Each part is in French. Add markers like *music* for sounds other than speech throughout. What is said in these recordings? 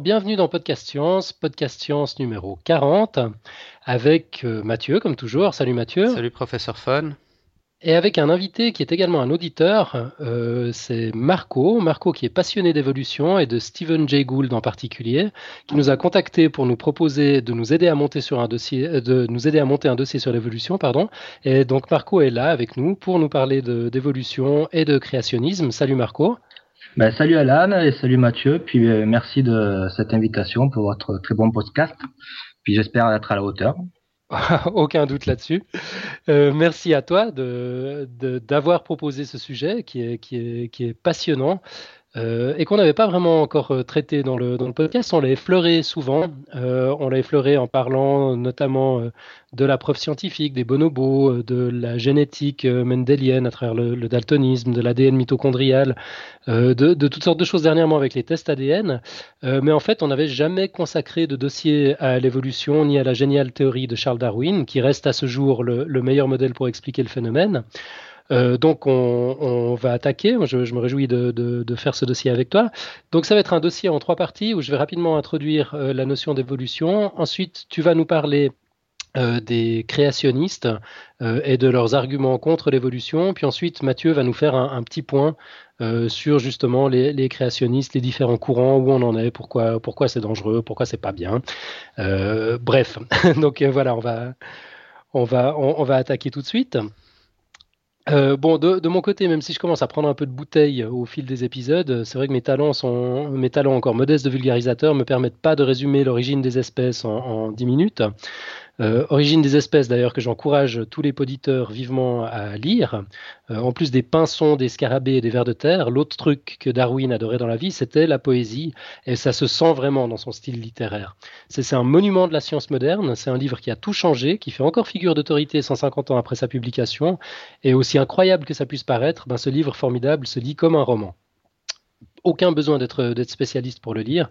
Bienvenue dans Podcast Science, Podcast Science numéro 40, avec euh, Mathieu, comme toujours. Salut Mathieu. Salut professeur Fun. Et avec un invité qui est également un auditeur, euh, c'est Marco. Marco qui est passionné d'évolution et de Stephen Jay Gould en particulier, qui nous a contacté pour nous proposer de nous aider à monter sur un dossier, euh, de nous aider à monter un dossier sur l'évolution, pardon. Et donc Marco est là avec nous pour nous parler d'évolution et de créationnisme. Salut Marco. Ben, salut Alan et salut Mathieu. Puis euh, merci de cette invitation pour votre très bon podcast. Puis j'espère être à la hauteur. *laughs* Aucun doute là-dessus. Euh, merci à toi d'avoir de, proposé ce sujet qui est, qui est, qui est passionnant. Euh, et qu'on n'avait pas vraiment encore euh, traité dans le, podcast. On l'a effleuré souvent. Euh, on l'a effleuré en parlant notamment de la preuve scientifique, des bonobos, de la génétique mendélienne à travers le, daltonisme, de l'ADN mitochondrial, de, toutes sortes de choses dernièrement avec les tests ADN. mais en fait, on n'avait jamais consacré de dossier à l'évolution ni à la géniale théorie de Charles Darwin, qui reste à ce jour le meilleur modèle pour expliquer le phénomène. Euh, donc on, va attaquer. Je, me réjouis de, faire ce dossier avec toi. Donc ça va être un dossier en trois parties où je vais rapidement introduire euh, la notion d'évolution. Ensuite, tu vas nous parler euh, des créationnistes et de leurs arguments contre l'évolution. Puis ensuite, Mathieu va nous faire un, petit point sur justement les, créationnistes, les différents courants, où on en est, pourquoi, pourquoi c'est dangereux, pourquoi c'est pas bien. bref, *laughs* donc voilà, on va, on va, on va attaquer tout de suite. Euh, bon, de, mon côté, même si je commence à prendre un peu de bouteille au fil des épisodes, c'est vrai que mes talents sont mes talents encore modestes de vulgarisateur me permettent pas de résumer l'origine des espèces en, en 10 minutes. Euh, origine des espèces, d'ailleurs, que j'encourage tous les poditeurs vivement à lire. Euh, en plus des pinsons, des scarabées et des vers de terre, l'autre truc que Darwin adorait dans la vie, c'était la poésie. Et ça se sent vraiment dans son style littéraire. C'est un monument de la science moderne. C'est un livre qui a tout changé, qui fait encore figure d'autorité 150 ans après sa publication. Et aussi incroyable que ça puisse paraître, ben, ce livre formidable se lit comme un roman aucun besoin d'être spécialiste pour le lire.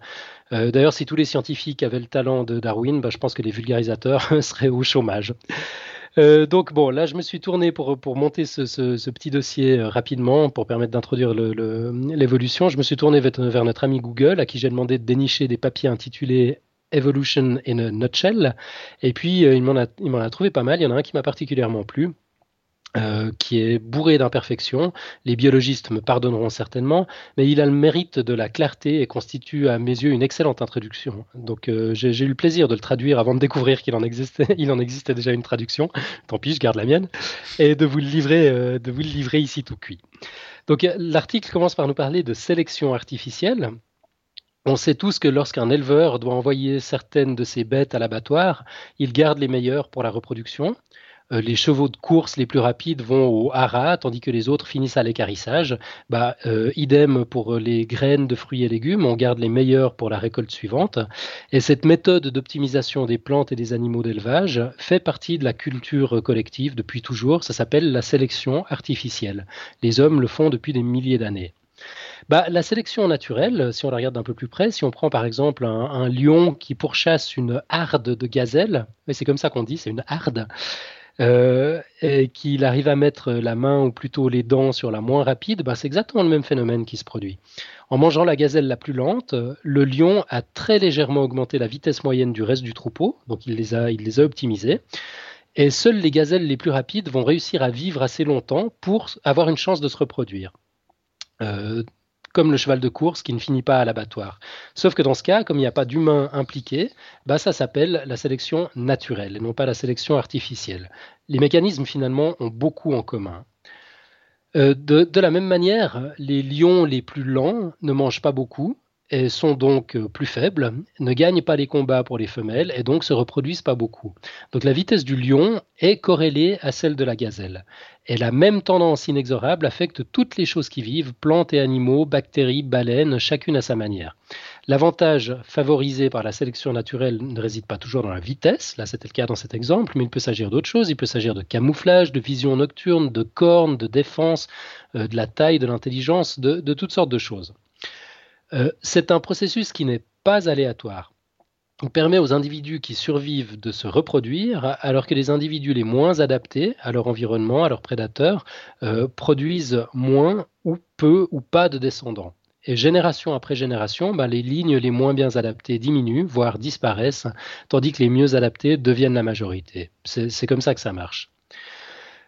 Euh, d'ailleurs, si tous les scientifiques avaient le talent de Darwin, bah, je pense que les vulgarisateurs *laughs* seraient au chômage. Euh, donc bon, là je me suis tourné pour, monter ce, petit dossier euh, rapidement pour permettre d'introduire l'évolution. je me suis tourné vers, notre ami Google à qui j'ai demandé de dénicher des papiers intitulés Evolution in a Nutshell. Et puis il m'en a, a, trouvé pas mal. Il y en a un qui m'a particulièrement plu. Euh, qui est bourré d'imperfections. Les biologistes me pardonneront certainement, mais il a le mérite de la clarté et constitue à mes yeux une excellente introduction. Donc euh, j'ai eu le plaisir de le traduire avant de découvrir qu'il en existait, *laughs* il en déjà une traduction. Tant pis, je garde la mienne et de vous le livrer, euh, de vous le livrer ici tout cuit. Donc l'article commence par nous parler de sélection artificielle. On sait tous que lorsqu'un éleveur doit envoyer certaines de ses bêtes à l'abattoir, il garde les meilleures pour la reproduction. Euh, les chevaux de course les plus rapides vont au haras, tandis que les autres finissent à l'écarissage. Bah, euh, idem pour les graines de fruits et légumes, on garde les meilleurs pour la récolte suivante. Et cette méthode d'optimisation des plantes et des animaux d'élevage fait partie de la culture collective depuis toujours. Ça s'appelle la sélection artificielle. Les hommes le font depuis des milliers d'années. Bah, la sélection naturelle, si on la regarde d'un peu plus près, si on prend par exemple un, lion qui pourchasse une harde de gazelles, c'est comme ça qu'on dit, c'est une harde, euh, et qu'il arrive à mettre la main ou plutôt les dents sur la moins rapide, bah, c'est exactement le même phénomène qui se produit. En mangeant la gazelle la plus lente, le lion a très légèrement augmenté la vitesse moyenne du reste du troupeau, donc il les a, optimisés. Et seules les gazelles les plus rapides vont réussir à vivre assez longtemps pour avoir une chance de se reproduire. Euh, comme le cheval de course qui ne finit pas à l'abattoir. Sauf que dans ce cas, comme il n'y a pas d'humain impliqué, bah ça s'appelle la sélection naturelle et non pas la sélection artificielle. Les mécanismes finalement ont beaucoup en commun. Euh, de, la même manière, les lions les plus lents ne mangent pas beaucoup et sont donc euh, plus faibles, ne gagnent pas les combats pour les femelles et donc se reproduisent pas beaucoup. Donc la vitesse du lion est corrélée à celle de la gazelle. Et la même tendance inexorable affecte toutes les choses qui vivent, plantes et animaux, bactéries, baleines, chacune à sa manière. L'avantage favorisé par la sélection naturelle ne réside pas toujours dans la vitesse, là c'était le cas dans cet exemple, mais il peut s'agir d'autres choses, il peut s'agir de camouflage, de vision nocturne, de cornes, de défense, euh, de la taille, de l'intelligence, de, toutes sortes de choses. Euh, c'est un processus qui n'est pas aléatoire. Permet aux individus qui survivent de se reproduire, alors que les individus les moins adaptés à leur environnement, à leurs prédateurs, euh, produisent moins ou peu ou pas de descendants. Et génération après génération, ben, les lignes les moins bien adaptées diminuent, voire disparaissent, tandis que les mieux adaptées deviennent la majorité. C'est comme ça que ça marche.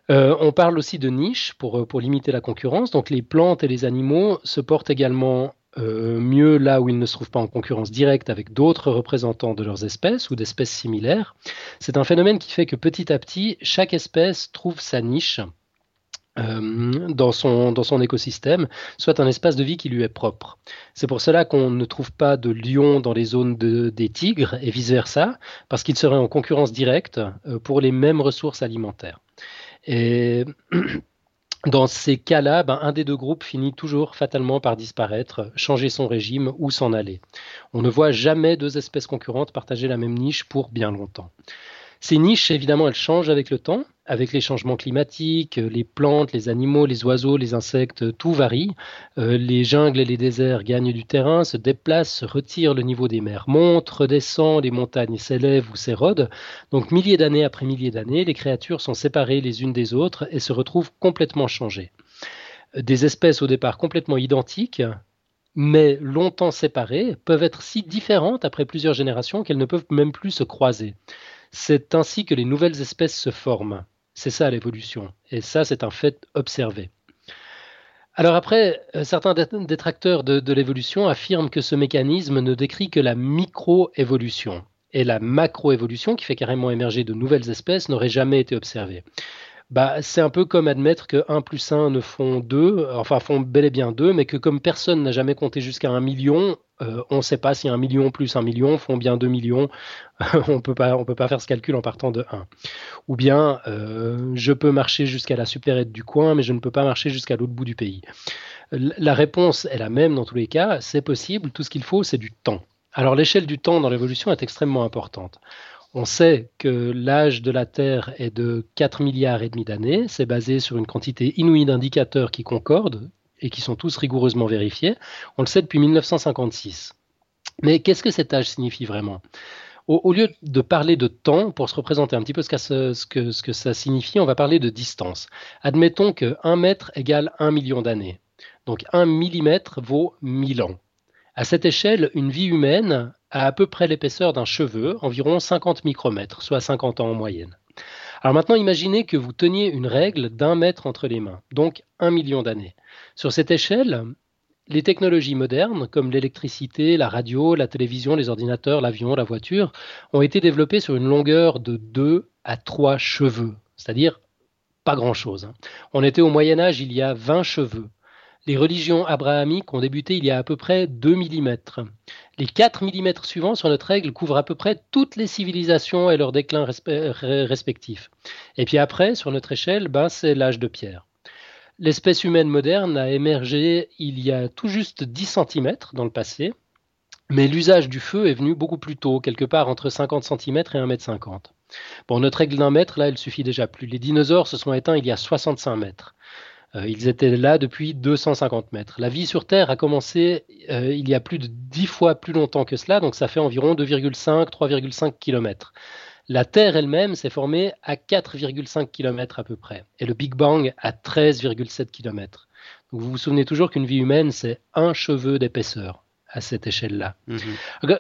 Euh, on parle aussi de niche pour, pour limiter la concurrence. Donc les plantes et les animaux se portent également euh, mieux là où ils ne se trouvent pas en concurrence directe avec d'autres représentants de leurs espèces ou d'espèces similaires. C'est un phénomène qui fait que petit à petit, chaque espèce trouve sa niche euh, dans, son, écosystème, soit un espace de vie qui lui est propre. C'est pour cela qu'on ne trouve pas de lions dans les zones des tigres et vice-versa, parce qu'ils seraient en concurrence directe euh, pour les mêmes ressources alimentaires. Et *clears throat* Dans ces cas-là, ben, un des deux groupes finit toujours fatalement par disparaître, changer son régime ou s'en aller. On ne voit jamais deux espèces concurrentes partager la même niche pour bien longtemps. Ces niches, évidemment, elles changent avec le temps, avec les changements climatiques, les plantes, les animaux, les oiseaux, les insectes, tout varie. Euh, les jungles et les déserts gagnent du terrain, se déplacent, se retirent, le niveau des mers monte, redescend, les montagnes s'élèvent ou s'érodent. Donc milliers d'années après milliers d'années, les créatures sont séparées les unes des autres et se retrouvent complètement changées. Des espèces au départ complètement identiques, mais longtemps séparées, peuvent être si différentes après plusieurs générations qu'elles ne peuvent même plus se croiser. C'est ainsi que les nouvelles espèces se forment. C'est ça l'évolution. Et ça, c'est un fait observé. Alors après, euh, certains détracteurs de, l'évolution affirment que ce mécanisme ne décrit que la microévolution. Et la macroévolution, qui fait carrément émerger de nouvelles espèces, n'aurait jamais été observée. Bah, c'est un peu comme admettre que 1 plus 1 ne font 2, enfin font bel et bien 2, mais que comme personne n'a jamais compté jusqu'à 1 million, euh, on ne sait pas si 1 million plus 1 million font bien 2 millions. *laughs* on on peut pas faire ce calcul en partant de 1. Ou bien, euh, je peux marcher jusqu'à la supérette du coin, mais je ne peux pas marcher jusqu'à l'autre bout du pays. La réponse est la même dans tous les cas, c'est possible, tout ce qu'il faut, c'est du temps. Alors l'échelle du temps dans l'évolution est extrêmement importante. On sait que l'âge de la Terre est de 4 milliards et demi d'années. C'est basé sur une quantité inouïe d'indicateurs qui concordent et qui sont tous rigoureusement vérifiés. On le sait depuis 1956. Mais qu'est-ce que cet âge signifie vraiment? Au, lieu de parler de temps, pour se représenter un petit peu ce, que, ça signifie, on va parler de distance. Admettons que 1 mètre égale 1 million d'années. Donc 1 millimètre vaut 1000 ans. À cette échelle, une vie humaine à peu près l'épaisseur d'un cheveu, environ 50 micromètres, soit 50 ans en moyenne. Alors maintenant, imaginez que vous teniez une règle d'un mètre entre les mains, donc un million d'années. Sur cette échelle, les technologies modernes, comme l'électricité, la radio, la télévision, les ordinateurs, l'avion, la voiture, ont été développées sur une longueur de 2 à 3 cheveux, c'est-à-dire pas grand-chose. Hein. On était au Moyen Âge il y a 20 cheveux. Les religions abrahamiques ont débuté il y a à peu près 2 mm. Les 4 mm suivants sur notre règle couvrent à peu près toutes les civilisations et leurs déclins respectifs. Et puis après, sur notre échelle, ben, c'est l'âge de pierre. L'espèce humaine moderne a émergé il y a tout juste 10 cm dans le passé, mais l'usage du feu est venu beaucoup plus tôt, quelque part entre 50 cm et 1 m 50. Bon, notre règle d'un mètre, là, elle suffit déjà plus. Les dinosaures se sont éteints il y a 65 mètres. Euh, ils étaient là depuis 250 mètres. La vie sur Terre a commencé euh, il y a plus de 10 fois plus longtemps que cela, donc ça fait environ 2,5, 3,5 km. La Terre elle-même s'est formée à 4,5 km à peu près, et le Big Bang à 13,7 km. vous vous souvenez toujours qu'une vie humaine, c'est un cheveu d'épaisseur à cette échelle-là. Mhm.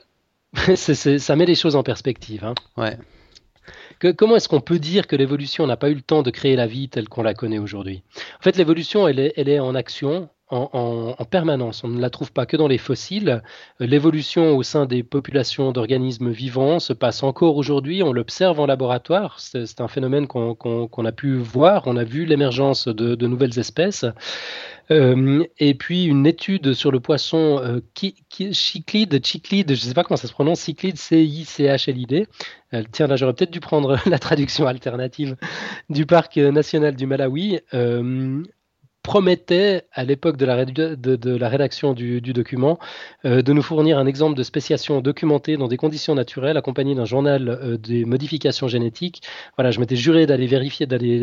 *laughs* ça met les choses en perspective. Hein. Ouais comment est-ce qu'on peut dire que l'évolution n'a pas eu le temps de créer la vie telle qu'on la connaît aujourd'hui? En fait, l'évolution, elle est, en action en, permanence. On ne la trouve pas que dans les fossiles. L'évolution au sein des populations d'organismes vivants se passe encore aujourd'hui. On l'observe en laboratoire. C'est un phénomène qu'on a pu voir. On a vu l'émergence de, nouvelles espèces. Euh, et puis une étude sur le poisson euh, chiclide, je ne sais pas comment ça se prononce, cyclide, C-I-C-H-L-I-D. Euh, tiens, là j'aurais peut-être dû prendre *laughs* la traduction alternative du parc national du Malawi. Promettait, à l'époque de, la rédaction du, document, euh, de nous fournir un exemple de spéciation documentée dans des conditions naturelles, accompagné d'un journal euh, des modifications génétiques. Voilà, je m'étais juré d'aller vérifier, d'aller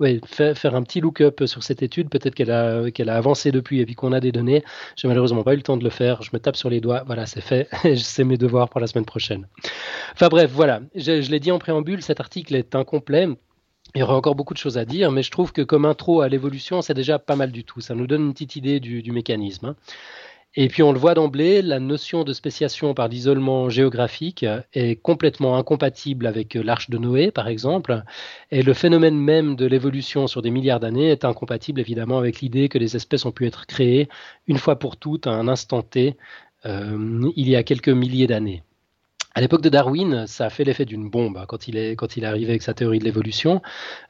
euh, faire, un petit look-up sur cette étude. Peut-être qu'elle a, a avancé depuis et puis qu'on a des données. J'ai malheureusement pas eu le temps de le faire. Je me tape sur les doigts. Voilà, c'est fait. *laughs* c'est mes devoirs pour la semaine prochaine. Enfin bref, voilà. je l'ai dit en préambule, cet article est incomplet. Il y aurait encore beaucoup de choses à dire, mais je trouve que comme intro à l'évolution, c'est déjà pas mal du tout. Ça nous donne une petite idée du, mécanisme. Hein. Et puis on le voit d'emblée, la notion de spéciation par l'isolement géographique est complètement incompatible avec l'arche de Noé, par exemple, et le phénomène même de l'évolution sur des milliards d'années est incompatible évidemment avec l'idée que les espèces ont pu être créées une fois pour toutes à un instant T euh, il y a quelques milliers d'années. À l'époque de Darwin, ça a fait l'effet d'une bombe hein, quand il est arrivé avec sa théorie de l'évolution,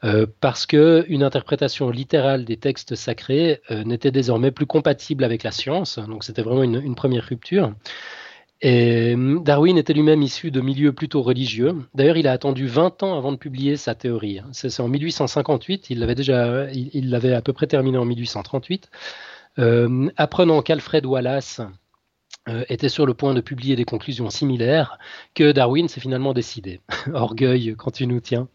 euh, parce que une interprétation littérale des textes sacrés euh, n'était désormais plus compatible avec la science. Donc c'était vraiment une, première rupture. Et Darwin était lui-même issu de milieux plutôt religieux. D'ailleurs, il a attendu 20 ans avant de publier sa théorie. C'est en 1858, il l'avait déjà, il l'avait à peu près terminé en 1838. Euh, apprenant qu'Alfred Wallace euh, était sur le point de publier des conclusions similaires, que Darwin s'est finalement décidé. *laughs* Orgueil quand tu nous tiens.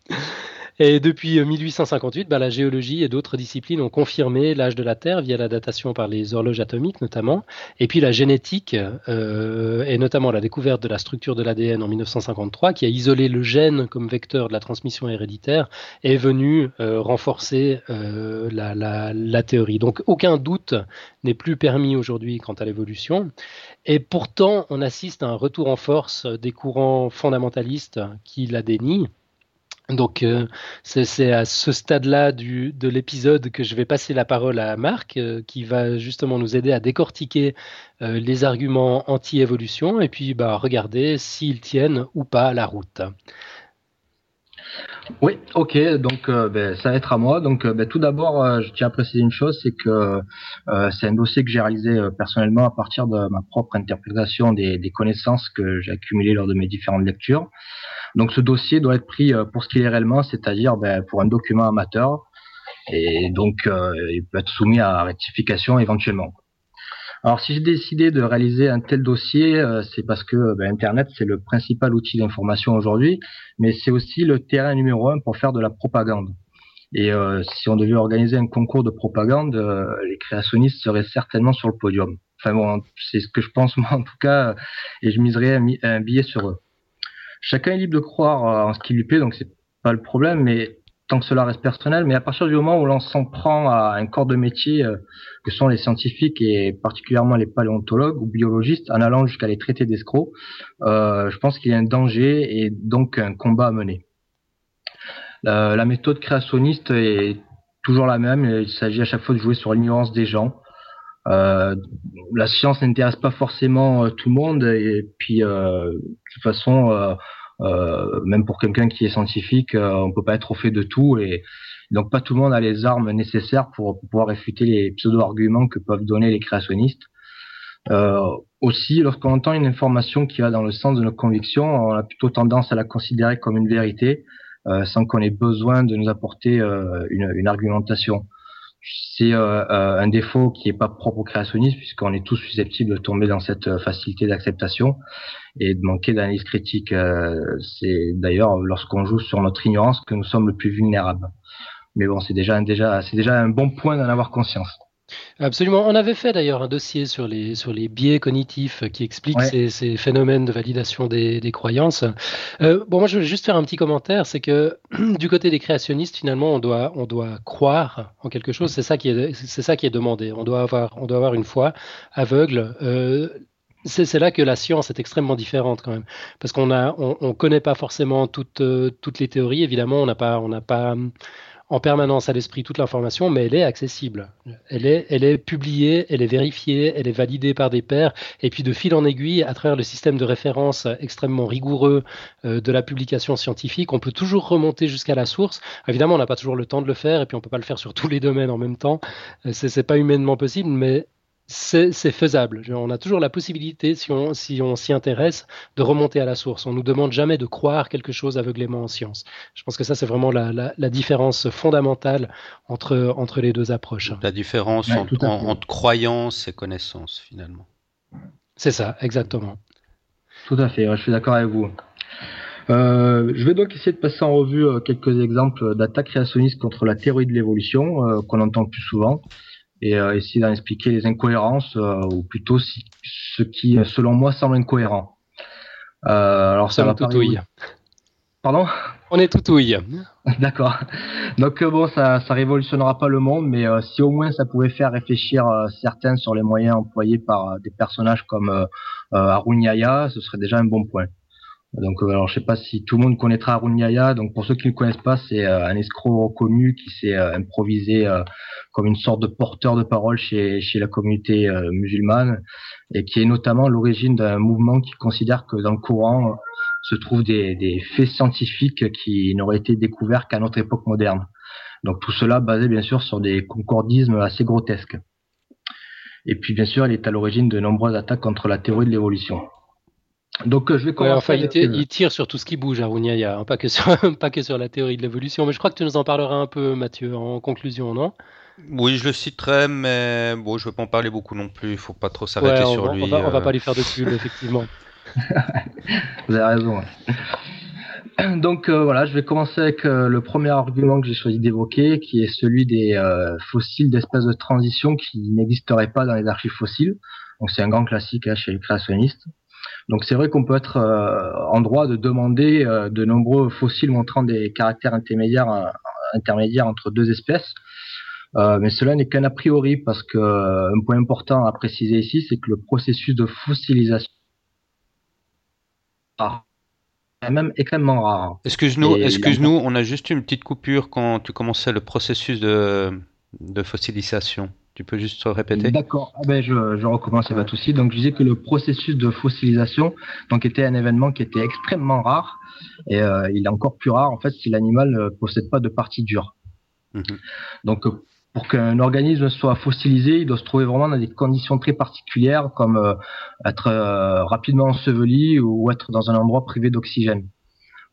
Et depuis 1858, euh, bah, la géologie et d'autres disciplines ont confirmé l'âge de la Terre via la datation par les horloges atomiques notamment. Et puis la génétique, euh, et notamment la découverte de la structure de l'ADN en 1953, qui a isolé le gène comme vecteur de la transmission héréditaire, est venue euh, renforcer la, la théorie. Donc aucun doute n'est plus permis aujourd'hui quant à l'évolution. Et pourtant, on assiste à un retour en force des courants fondamentalistes qui la dénient. Donc euh, c'est à ce stade-là de l'épisode que je vais passer la parole à Marc, euh, qui va justement nous aider à décortiquer euh, les arguments anti-évolution et puis bah, regarder s'ils tiennent ou pas la route. Oui, ok, donc ben, ça va être à moi. Donc ben, tout d'abord, je tiens à préciser une chose, c'est que c'est un dossier que j'ai réalisé personnellement à partir de ma propre interprétation des connaissances que j'ai accumulées lors de mes différentes lectures. Donc ce dossier doit être pris euh, pour ce qu'il est réellement, c'est-à-dire ben, pour un document amateur, et donc euh, il peut être soumis à rectification éventuellement. Alors si j'ai décidé de réaliser un tel dossier, euh, c'est parce que ben, Internet c'est le principal outil d'information aujourd'hui, mais c'est aussi le terrain numéro un pour faire de la propagande. Et si on devait organiser un concours de propagande, les créationnistes seraient certainement sur le podium. Enfin bon, c'est ce que je pense *laughs* moi en tout cas, et je miserais un billet sur eux. Chacun est libre de croire euh, en ce qui lui plaît, donc c'est pas le problème, mais tant que cela reste personnel. Mais à partir du moment où l'on s'en prend à un corps de métier euh, que sont les scientifiques et particulièrement les paléontologues ou biologistes, en allant jusqu'à les traiter d'escrocs, euh, je pense qu'il y a un danger et donc un combat à mener. La, la méthode créationniste est toujours la même. Il s'agit à chaque fois de jouer sur l'ignorance des gens. Euh, la science n'intéresse pas forcément euh, tout le monde et puis euh, de toute façon, euh, même pour quelqu'un qui est scientifique, on peut pas être au fait de tout et donc pas tout le monde a les armes nécessaires pour, pouvoir réfuter les pseudo-arguments que peuvent donner les créationnistes. aussi, lorsqu'on entend une information qui va dans le sens de nos convictions, on a plutôt tendance à la considérer comme une vérité, sans qu'on ait besoin de nous apporter une, une argumentation c'est euh, euh, un défaut qui n'est pas propre au créationnisme puisqu'on est tous susceptibles de tomber dans cette euh, facilité d'acceptation et de manquer d'analyse critique. c'est d'ailleurs lorsqu'on joue sur notre ignorance que nous sommes le plus vulnérables. Mais bon, c'est déjà, déjà, c'est déjà un bon point d'en avoir conscience. Absolument. On avait fait d'ailleurs un dossier sur les, sur les biais cognitifs qui expliquent ces, phénomènes de validation des, croyances. Euh, bon, moi, je vais juste faire un petit commentaire. C'est que *clears throat* du côté des créationnistes, finalement, on doit, on doit croire en quelque chose. C'est ça qui est, c'est ça qui est demandé. On doit avoir, on doit avoir une foi aveugle. Euh, c'est là que la science est extrêmement différente quand même, parce qu'on a, on, on connaît pas forcément toutes, euh, toutes les théories. Évidemment, on n'a pas, on n'a pas en permanence à l'esprit toute l'information, mais elle est accessible. Elle est, elle est publiée, elle est vérifiée, elle est validée par des pairs, et puis de fil en aiguille, à travers le système de référence extrêmement rigoureux euh, de la publication scientifique, on peut toujours remonter jusqu'à la source. Évidemment, on n'a pas toujours le temps de le faire, et puis on peut pas le faire sur tous les domaines en même temps. Euh, c'est pas humainement possible, mais c'est faisable. On a toujours la possibilité, si on s'y intéresse, de remonter à la source. On ne nous demande jamais de croire quelque chose aveuglément en science. Je pense que ça, c'est vraiment la, différence fondamentale entre, entre les deux approches. La différence entre, croyance et connaissance, finalement. C'est ça, exactement. Tout à fait, je suis d'accord avec vous. Euh, je vais donc essayer de passer en revue euh, quelques exemples d'attaques créationnistes contre la théorie de l'évolution euh, qu'on entend plus souvent et euh, essayer d'en expliquer les incohérences euh, ou plutôt ce qui, selon moi, semble incohérent. Euh, alors ça va Pardon? On est tout ouille. *laughs* D'accord. Donc bon, ça, ça révolutionnera pas le monde, mais si au moins ça pouvait faire réfléchir certains sur les moyens employés par des personnages comme Harun Yahya, ce serait déjà un bon point. Donc, euh, alors, je sais pas si tout le monde connaîtra Arun Donc, pour ceux qui ne connaissent pas, c'est euh, un escroc reconnu qui s'est euh, improvisé comme une sorte de porteur de parole chez, chez la communauté musulmane et qui est notamment l'origine d'un mouvement qui considère que dans le Coran se trouvent des, des faits scientifiques qui n'auraient été découverts qu'à notre époque moderne. Donc, tout cela basé bien sûr sur des concordismes assez grotesques. Et puis, bien sûr, il est à l'origine de nombreuses attaques contre la théorie de l'évolution. Donc euh, je vais commencer. enfin, il, tire sur tout ce qui bouge, Arunia, hein, pas que sur *laughs* pas que sur la théorie de l'évolution. Mais je crois que tu nous en parleras un peu, Mathieu, en conclusion, non? Oui, je le citerai, mais bon, je ne vais pas en parler beaucoup non plus. Il faut pas trop s'arrêter sur lui. On va, va euh. pas lui faire de pub, effectivement. *laughs* *laughs* Vous avez raison. *clears throat* Donc euh, voilà, je vais commencer avec le premier argument que j'ai choisi d'évoquer, qui est celui des fossiles d'espèces de transition qui n'existeraient pas dans les archives fossiles. Donc c'est un grand classique hein, chez les créationnistes. Donc c'est vrai qu'on peut être euh, en droit de demander euh, de nombreux fossiles montrant des caractères intermédiaires, euh, intermédiaires entre deux espèces. mais cela n'est qu'un a priori parce que un point important à préciser ici, c'est que le processus de fossilisation est même extrêmement rare. Excuse-nous, excuse-nous, on a juste une petite coupure quand tu commençais le processus de, de fossilisation. Tu peux juste répéter D'accord. Ah ben je, je recommence, pas tout Donc je disais que le processus de fossilisation donc était un événement qui était extrêmement rare et euh, il est encore plus rare en fait si l'animal ne possède pas de partie dure. Mhm. Donc pour qu'un organisme soit fossilisé, il doit se trouver vraiment dans des conditions très particulières comme euh, être euh, rapidement enseveli ou être dans un endroit privé d'oxygène.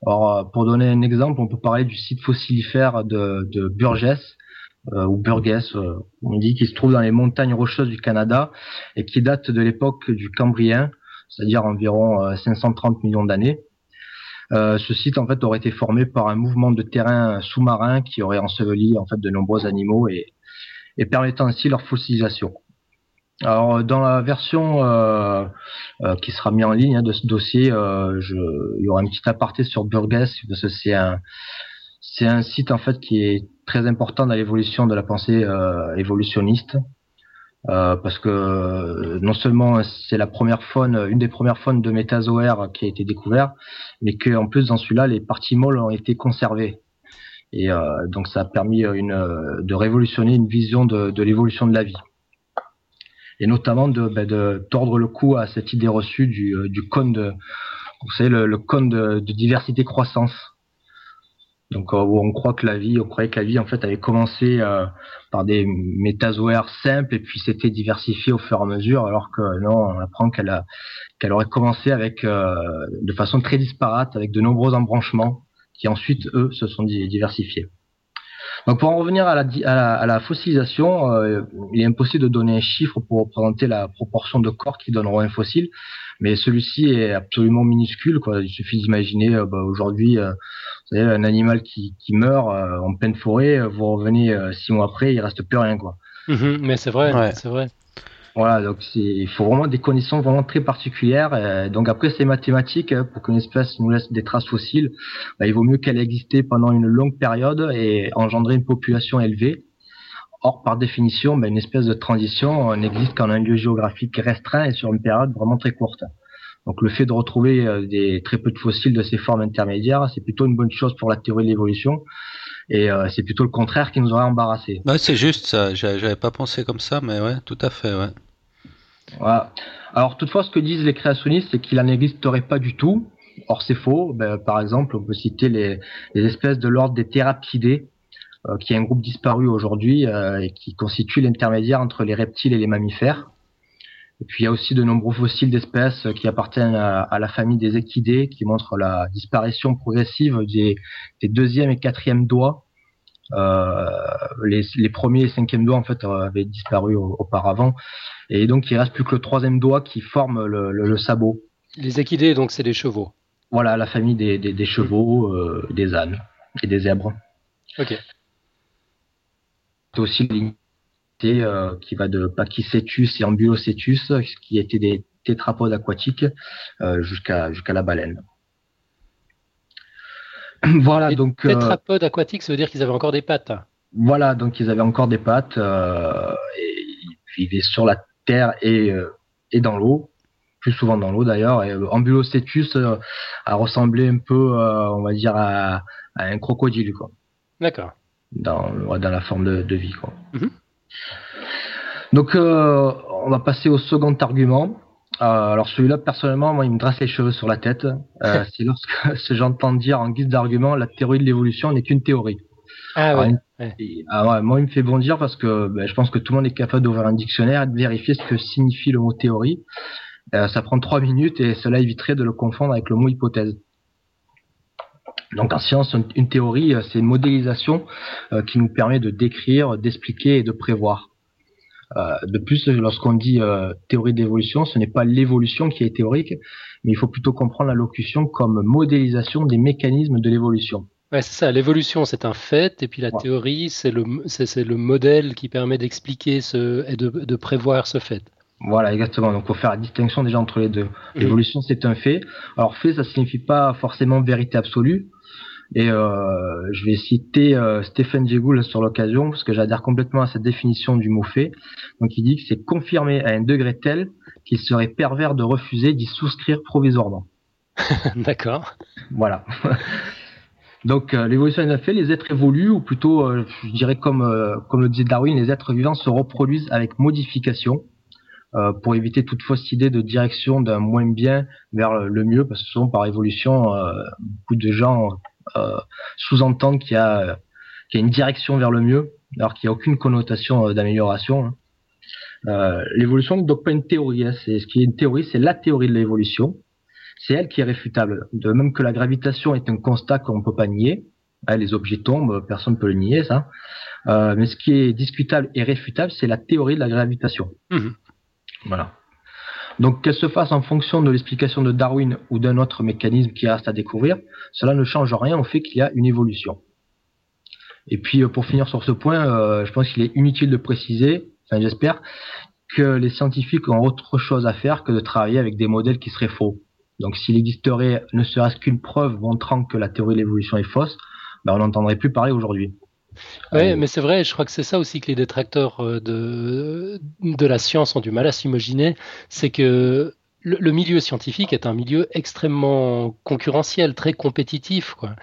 Alors pour donner un exemple, on peut parler du site fossilifère de, de Burgess euh, ou Burgess, euh, on dit qu'il se trouve dans les montagnes rocheuses du Canada et qui date de l'époque du Cambrien, c'est-à-dire environ 530 euh, millions d'années. ce site en fait aurait été formé par un mouvement de terrain sous-marin qui aurait enseveli en fait de nombreux animaux et, et permettant ainsi leur fossilisation. Alors dans la version euh, qui sera mise en ligne hein, de ce dossier, je, il y aura un petit aparté sur Burgess parce que c'est un c'est un site en fait qui est très important dans l'évolution de la pensée euh, évolutionniste. Euh, parce que euh, non seulement c'est la première faune, une des premières faunes de métazoaires qui a été découverte, mais qu'en plus dans celui-là, les parties molles ont été conservées. Et donc ça a permis une, de révolutionner une vision de, de l'évolution de la vie. Et notamment de, ben, de tordre le cou à cette idée reçue du, du cône de, vous savez, le, le cône de diversité croissance donc euh, on croit que la vie, on croyait que la vie en fait avait commencé euh, par des métazoaires simples et puis s'était diversifié au fur et à mesure, alors que non, on apprend qu'elle a qu'elle aurait commencé avec euh, de façon très disparate, avec de nombreux embranchements qui ensuite eux se sont diversifiés. Donc pour en revenir à la, à la, à la fossilisation, il est impossible de donner un chiffre pour représenter la proportion de corps qui donneront un fossile, mais celui-ci est absolument minuscule. Quoi. Il suffit d'imaginer bah, aujourd'hui savez, un animal qui, qui meurt euh, en pleine forêt, euh, vous revenez euh, six mois après, il reste plus rien, quoi. Mhm, mais c'est vrai, c'est vrai. Voilà, donc il faut vraiment des conditions vraiment très particulières. donc après, c'est mathématique. Hein, pour qu'une espèce nous laisse des traces fossiles, bah, il vaut mieux qu'elle ait existé pendant une longue période et engendrer une population élevée. Or, par définition, bah, une espèce de transition n'existe qu'en un lieu géographique restreint et sur une période vraiment très courte. Donc le fait de retrouver euh, des très peu de fossiles de ces formes intermédiaires, c'est plutôt une bonne chose pour la théorie de l'évolution. Et euh, c'est plutôt le contraire qui nous aurait embarrassé. Ouais, c'est juste ça. J'avais pas pensé comme ça, mais ouais, tout à fait, ouais. Voilà. Alors toutefois, ce que disent les créationnistes, c'est qu'il n'en existerait pas du tout. Or c'est faux. Ben, par exemple, on peut citer les, espèces de l'ordre des thérapidés, euh, qui est un groupe disparu aujourd'hui et qui constitue l'intermédiaire entre les reptiles et les mammifères. Et puis il y a aussi de nombreux fossiles d'espèces qui appartiennent à, la famille des équidés, qui montrent la disparition progressive des, des deuxième et quatrième doigts. Euh, les, les, premiers et cinquièmes doigts en fait avaient disparu auparavant, et donc il reste plus que le troisième doigt qui forme le, le, sabot. Les équidés, donc c'est des chevaux. Voilà, la famille des, des, des chevaux, euh, des ânes et des zèbres. Ok. C'est euh, qui va de Pachycetus et Ambulocetus, qui étaient des tétrapodes aquatiques, euh, jusqu'à jusqu'à la baleine. *clears throat* voilà, donc. Tétrapodes aquatiques, ça veut dire qu'ils avaient encore des pattes. Voilà, donc ils avaient encore des pattes et ils vivaient sur la terre et, et dans l'eau plus souvent dans l'eau d'ailleurs. Et Ambulocetus a ressemblé un peu, on va dire, à, un crocodile, quoi. D'accord. Dans, dans la forme de, vie, quoi. Mhm. Donc, euh, on va passer au second argument. Euh, alors celui-là, personnellement, moi, il me dresse les cheveux sur la tête. Euh, *laughs* c'est lorsque *laughs* j'entends dire en guise d'argument, la théorie de l'évolution n'est qu'une théorie. Ah, ouais. Ah ouais, moi, il me fait bondir parce que ben, je pense que tout le monde est capable d'ouvrir un dictionnaire et de vérifier ce que signifie le mot théorie. Ça prend trois minutes et cela éviterait de le confondre avec le mot hypothèse. Donc en science, une théorie, c'est une modélisation qui nous permet de décrire, d'expliquer et de prévoir. Euh, de plus, lorsqu'on dit euh, théorie d'évolution, ce n'est pas l'évolution qui est théorique, mais il faut plutôt comprendre la locution comme modélisation des mécanismes de l'évolution. Ouais, c'est ça. L'évolution, c'est un fait, et puis la théorie, c'est le, c'est, le modèle qui permet d'expliquer ce, et de, de prévoir ce fait. Voilà, exactement. Donc, il faut faire la distinction déjà entre les deux. Mhm. L'évolution, c'est un fait. Alors, fait, ça signifie pas forcément vérité absolue. Et euh, je vais citer euh, Stephen Jay Gould sur l'occasion, parce que j'adhère complètement à cette définition du mot fait. Donc il dit que c'est confirmé à un degré tel qu'il serait pervers de refuser d'y souscrire provisoirement. *laughs* D'accord. Voilà. *laughs* Donc euh, l'évolution est fait, les êtres évoluent, ou plutôt, euh, je dirais comme, euh, comme le disait Darwin, les êtres vivants se reproduisent avec modification. pour éviter toute fausse idée de direction d'un moins bien vers le mieux, parce que souvent par évolution, beaucoup de gens euh, sous-entendre qu'il y, a, une direction vers le mieux, alors qu'il n'y a aucune connotation euh, d'amélioration. Hein. Euh, l'évolution n'est donc pas une théorie. Hein. C'est ce qui est une théorie, c'est la théorie de l'évolution. C'est elle qui est réfutable. De même que la gravitation est un constat qu'on ne peut pas nier. Hein, les objets tombent, personne ne peut le nier, ça. mais ce qui est discutable et réfutable, c'est la théorie de la gravitation. Mmh. Voilà. Donc qu'elle se fasse en fonction de l'explication de Darwin ou d'un autre mécanisme qui reste à découvrir, cela ne change rien au fait qu'il y a une évolution. Et puis euh, pour finir sur ce point, euh, je pense qu'il est inutile de préciser, enfin j'espère, que les scientifiques ont autre chose à faire que de travailler avec des modèles qui seraient faux. Donc s'il existerait ne serait-ce qu'une preuve montrant que la théorie de l'évolution est fausse, ben, on n'entendrait plus parler aujourd'hui. Oui, mais c'est vrai, je crois que c'est ça aussi que les détracteurs euh, de, de la science ont du mal à s'imaginer, c'est que le, milieu scientifique est un milieu extrêmement concurrentiel, très compétitif, quoi.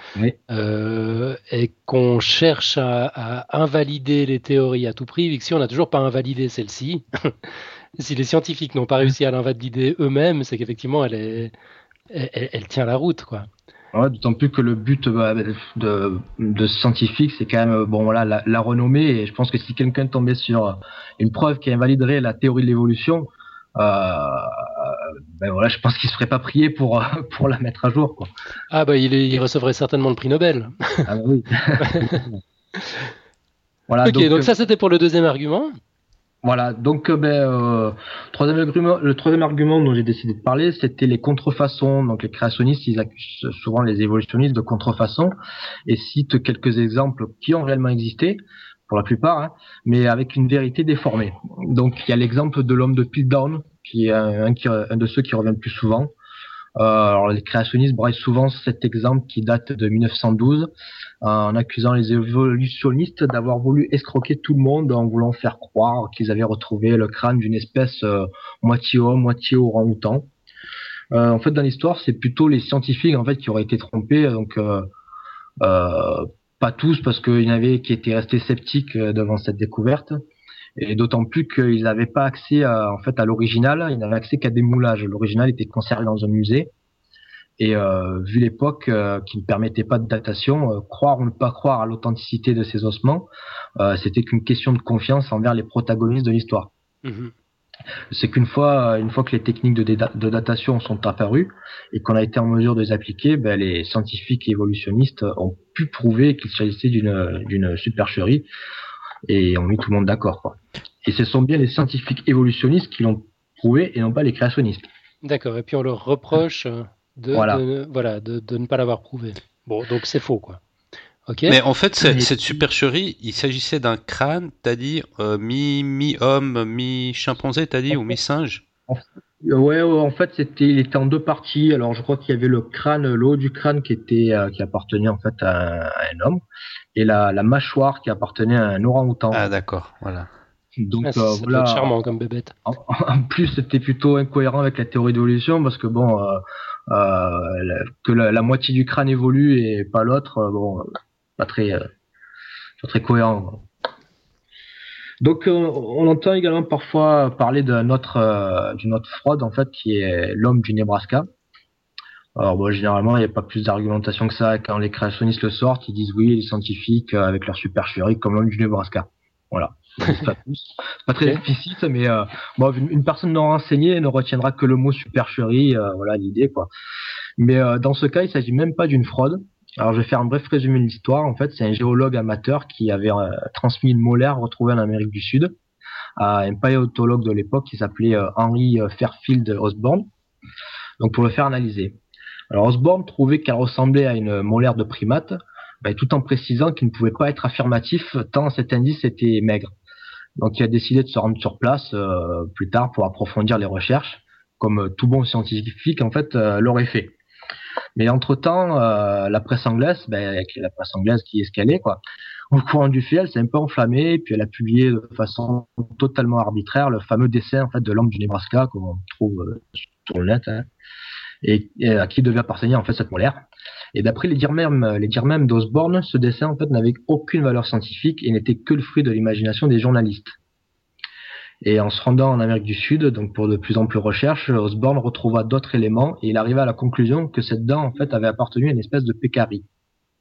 Euh, et qu'on cherche à, invalider les théories à tout prix, vu que si on n'a toujours pas invalidé celle-ci, *laughs* si les scientifiques n'ont pas réussi à l'invalider eux-mêmes, c'est qu'effectivement elle, est, elle, tient la route, quoi. D'autant plus que le but bah, de, de scientifique, c'est quand même bon voilà la, renommée. Et je pense que si quelqu'un tombait sur une preuve qui invaliderait la théorie de l'évolution, euh, ben voilà, je pense qu'il se ferait pas prier pour *laughs* pour la mettre à jour. Quoi. Ah bah il, il recevrait certainement le prix Nobel. Ah bah oui. *laughs* voilà. Ok, donc, donc ça c'était pour le deuxième argument. Voilà, donc euh, ben, euh, le troisième argument dont j'ai décidé de parler, c'était les contrefaçons. Donc les créationnistes, ils accusent souvent les évolutionnistes de contrefaçons et citent quelques exemples qui ont réellement existé, pour la plupart, hein, mais avec une vérité déformée. Donc il y a l'exemple de l'homme de Piltdown, qui est un, un, de ceux qui revient le plus souvent. Euh, alors les créationnistes braillent souvent cet exemple qui date de 1912 en accusant les évolutionnistes d'avoir voulu escroquer tout le monde en voulant faire croire qu'ils avaient retrouvé le crâne d'une espèce euh, moitié homme, moitié orang-outan. Euh, en fait, dans l'histoire, c'est plutôt les scientifiques en fait qui auraient été trompés. Donc, euh, pas tous, parce qu'il y en avait qui étaient restés sceptiques devant cette découverte, et d'autant plus qu'ils n'avaient pas accès en fait à l'original. Ils n'avaient accès qu'à des moulages. L'original était conservé dans un musée. Et euh, vu l'époque euh, qui ne permettait pas de datation, euh, croire ou ne pas croire à l'authenticité de ces ossements, c'était qu'une question de confiance envers les protagonistes de l'histoire. Mhm. C'est qu'une fois, une fois que les techniques de, de datation sont apparues et qu'on a été en mesure de les appliquer, ben, les scientifiques et évolutionnistes ont pu prouver qu'il s'agissait d'une, d'une supercherie et ont mis tout le monde d'accord. Et ce sont bien les scientifiques évolutionnistes qui l'ont prouvé et non pas les créationnistes. D'accord. Et puis on leur reproche de, voilà. De, de, de, ne pas l'avoir prouvé. Bon, donc c'est faux, quoi. Okay. Mais en fait, cette supercherie, il s'agissait d'un crâne, t'as dit, euh, mi-homme, mi chimpanzé t'as dit, ou mi-singe? Ouais, en fait, c'était, il était en deux parties. Alors, je crois qu'il y avait le crâne, le haut du crâne qui était, qui appartenait en fait à, un homme, et la, la mâchoire qui appartenait à un orang-outan. Ah, d'accord, voilà. Donc ah, voilà. charmant comme bébête. En, plus, c'était plutôt incohérent avec la théorie d'évolution parce que bon, euh, euh, que la, moitié du crâne évolue et pas l'autre, euh, bon, pas très, pas très cohérent. Donc, on entend également parfois parler d'une autre, d'une autre fraude en fait, qui est l'homme du Nebraska. Alors bon, généralement, il n'y a pas plus d'argumentation que ça. Quand les créationnistes le sortent, ils disent oui, les scientifiques avec leur supercherie comme l'homme du Nebraska. Voilà. C'est pas, pas très explicite, mais euh, bon, une, personne non renseignée ne retiendra que le mot supercherie, euh, voilà l'idée quoi. Mais euh, dans ce cas, il s'agit même pas d'une fraude. Alors je vais faire un bref résumé de l'histoire. En fait, c'est un géologue amateur qui avait euh, transmis une molaire retrouvée en Amérique du Sud à un paléontologue de l'époque qui s'appelait Henry Fairfield Osborne. Donc pour le faire analyser. Alors Osborne trouvait qu'elle ressemblait à une molaire de primate, tout en précisant qu'il ne pouvait pas être affirmatif tant cet indice était maigre. Donc il a décidé de se rendre sur place euh, plus tard pour approfondir les recherches, comme tout bon scientifique en fait euh, l'aurait fait. Mais entre-temps, euh, la presse anglaise, ben, la presse anglaise qui est escalée, quoi, au courant du fait, elle s'est un peu enflammée, puis elle a publié de façon totalement arbitraire le fameux dessin en fait de l'homme du Nebraska qu'on trouve sur le net, hein, et, à qui devait appartenir en fait cette molaire. Et d'après les dires même, les dires même d'Osborne, ce dessin en fait n'avait aucune valeur scientifique et n'était que le fruit de l'imagination des journalistes. Et en se rendant en Amérique du Sud, donc pour de plus amples recherches, Osborne retrouva d'autres éléments et il arriva à la conclusion que cette dent en fait avait appartenu à une espèce de pécari.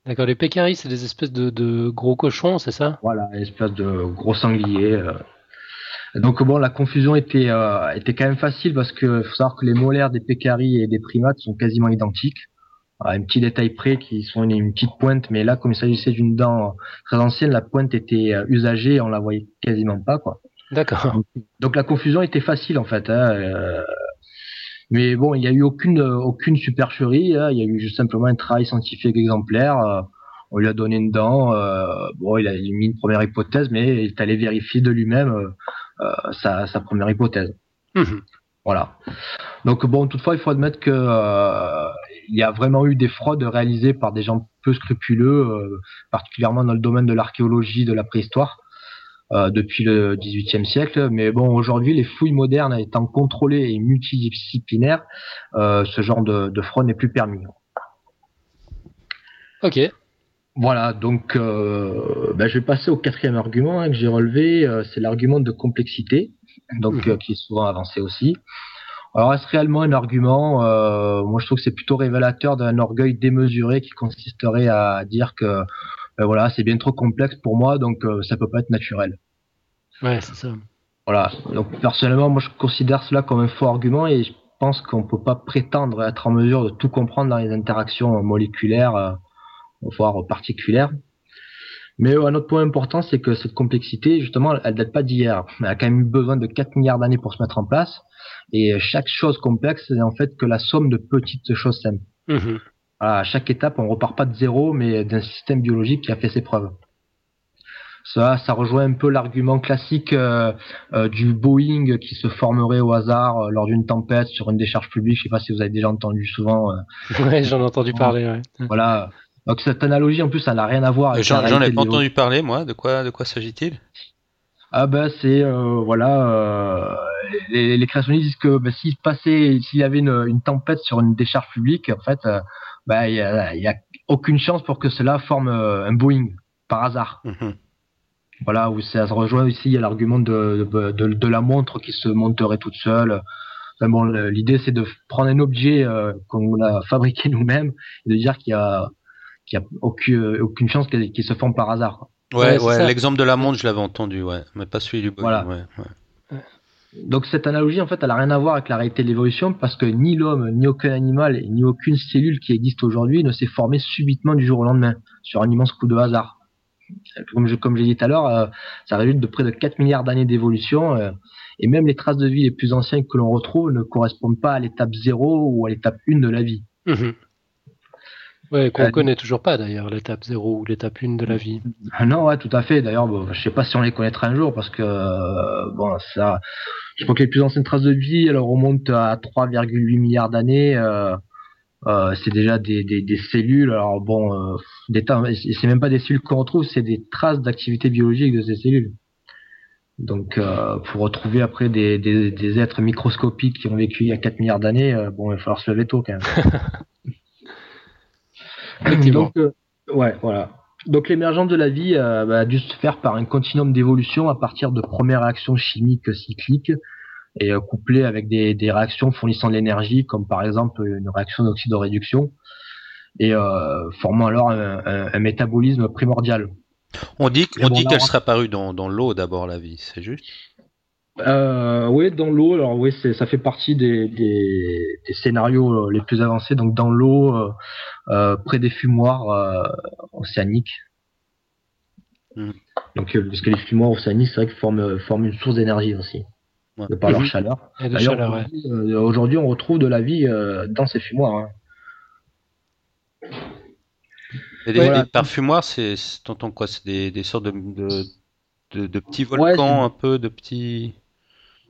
D'accord, les pécaris, c'est des espèces de, gros cochons, c'est ça? Voilà, une espèce de gros sangliers. Euh. Donc bon, la confusion était euh, était quand même facile parce que faut savoir que les molaires des pécaris et des primates sont quasiment identiques à un petit détail près qui sont une, petite pointe, mais là, comme il s'agissait d'une dent très ancienne, la pointe était euh, usagée, on la voyait quasiment pas, quoi. D'accord. Donc, la confusion était facile en fait. Hein, euh, mais bon, il n'y a eu aucune aucune supercherie. Hein, il y a eu juste simplement un travail scientifique exemplaire. Euh, on lui a donné une dent. bon, il a mis une première hypothèse, mais il est allé vérifier de lui-même sa, sa, première hypothèse. Mmh. Voilà. Donc bon, toutefois, il faut admettre que euh, il y a vraiment eu des fraudes réalisées par des gens peu scrupuleux, euh, particulièrement dans le domaine de l'archéologie, de la préhistoire, euh, depuis le XVIIIe siècle. Mais bon, aujourd'hui, les fouilles modernes étant contrôlées et multidisciplinaires, ce genre de, fraude n'est plus permis. Ok. Voilà, donc ben, je vais passer au quatrième argument hein, que j'ai relevé, c'est l'argument de complexité donc euh, qui est souvent avancé aussi. Alors est-ce réellement un argument euh, Moi je trouve que c'est plutôt révélateur d'un orgueil démesuré qui consisterait à dire que ben voilà c'est bien trop complexe pour moi donc euh, ça peut pas être naturel. Ouais c'est ça. Voilà donc personnellement moi je considère cela comme un faux argument et je pense qu'on peut pas prétendre être en mesure de tout comprendre dans les interactions moléculaires voire particulières. Mais un autre point important, c'est que cette complexité, justement, elle date pas d'hier. Elle a quand même eu besoin de 4 milliards d'années pour se mettre en place. Et chaque chose complexe, c'est en fait que la somme de petites choses simples. Mmh. à chaque étape, on repart pas de zéro, mais d'un système biologique qui a fait ses preuves. Ça, ça rejoint un peu l'argument classique euh, euh, du Boeing qui se formerait au hasard euh, lors d'une tempête sur une décharge publique. Je sais pas si vous avez déjà entendu souvent. *laughs* ouais, j'en ai entendu parler. Ouais. Voilà, donc cette analogie, en plus, ça n'a rien à voir. J'en ai pas entendu parler, moi. De quoi, de quoi s'agit-il? Ah ben c'est euh, voilà, euh, les, les, créationnistes disent que ben, s'il passait, s'il y avait une, une, tempête sur une décharge publique, en fait, euh, ben, il y, a, y, a, aucune chance pour que cela forme un Boeing par hasard. Mhm. Voilà, où ça se rejoint ici, il y a l'argument de, de, de, de, la montre qui se monterait toute seule. Enfin bon, l'idée c'est de prendre un objet qu'on a *laughs* fabriqué nous-mêmes et de dire qu'il y a qu'il n'y a aucune, aucune chance qu'il se forme par hasard. Ouais, ouais, l'exemple de la montre, je l'avais entendu, ouais, mais pas celui du Voilà. Donc cette analogie, en fait, elle n'a rien à voir avec la réalité de l'évolution parce que ni l'homme, ni aucun animal, ni aucune cellule qui existe aujourd'hui ne s'est formée subitement du jour au lendemain sur un immense coup de hasard. Comme je, comme j'ai dit tout à l'heure, euh, ça résulte de près de 4 milliards d'années d'évolution euh, et même les traces de vie les plus anciennes que l'on retrouve ne correspondent pas à l'étape 0 ou à l'étape 1 de la vie. Mmh Ouais, qu'on ne connaît toujours pas d'ailleurs, l'étape 0 ou l'étape 1 de la vie. Ah non, ouais, tout à fait. D'ailleurs, bon, je sais pas si on les connaîtra un jour parce que bon, ça, je crois que les plus anciennes traces de vie, elles remontent à 3,8 milliards d'années. Euh, euh, c'est déjà des, des, des, cellules. Alors bon, euh, c'est même pas des cellules qu'on retrouve, c'est des traces d'activité biologique de ces cellules. Donc, euh, pour retrouver après des, des, des, êtres microscopiques qui ont vécu il y a 4 milliards d'années, euh, bon, il va falloir se lever tôt quand même. *laughs* Donc, euh, ouais, voilà. Donc, l'émergence de la vie bah, a dû se faire par un continuum d'évolution à partir de premières réactions chimiques cycliques et couplées avec des, des réactions fournissant de l'énergie, comme par exemple une réaction d'oxydoréduction, et formant alors un, un, un métabolisme primordial. On dit, on dit qu'elle serait apparue dans, dans l'eau d'abord, la vie, c'est juste? Euh, Oui, dans l'eau. Alors oui, ça fait partie des, des, des, scénarios euh, les plus avancés. Donc dans l'eau, euh, près des fumoirs euh, océaniques. Hmm. Donc parce que les fumoirs océaniques, c'est vrai qu'ils forment, forment une source d'énergie aussi. De par leur chaleur. Aujourd'hui, on retrouve de la vie dans ces fumoirs. Hein. Et les, parfumoires, c'est, t'entends quoi? C'est des, des, sortes de, de, de, petits volcans, un peu, de petits.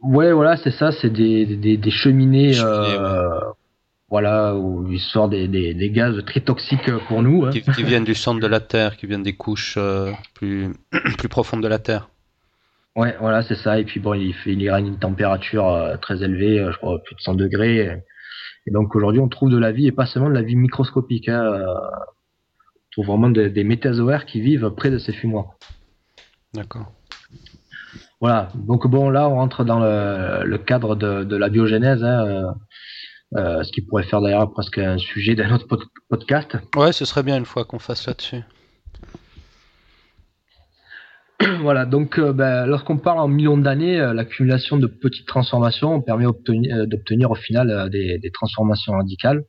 Ouais, voilà, c'est ça, c'est des, des, des cheminées, euh, voilà, où il sort des, des, des, gaz très toxiques pour nous. Hein. Qui, qui, viennent du centre de la Terre, qui viennent des couches euh, plus, *clears throat* plus profondes de la Terre. Ouais, voilà, c'est ça. Et puis bon, il, fait, il règne une température euh, très élevée, euh, je crois plus de 100 degrés. Et donc aujourd'hui, on trouve de la vie et pas seulement de la vie microscopique. Hein vraiment des, métazoaires qui vivent près de ces fumoirs. D'accord. Voilà. Donc bon, là, on rentre dans le, cadre de, la biogénèse, hein, euh, euh, ce qui pourrait faire d'ailleurs presque un sujet d'un autre podcast. Ouais, ce serait bien une fois qu'on fasse là-dessus. *clears throat* voilà, donc euh, ben, lorsqu'on parle en millions d'années, l'accumulation de petites transformations permet d'obtenir au final des, transformations radicales.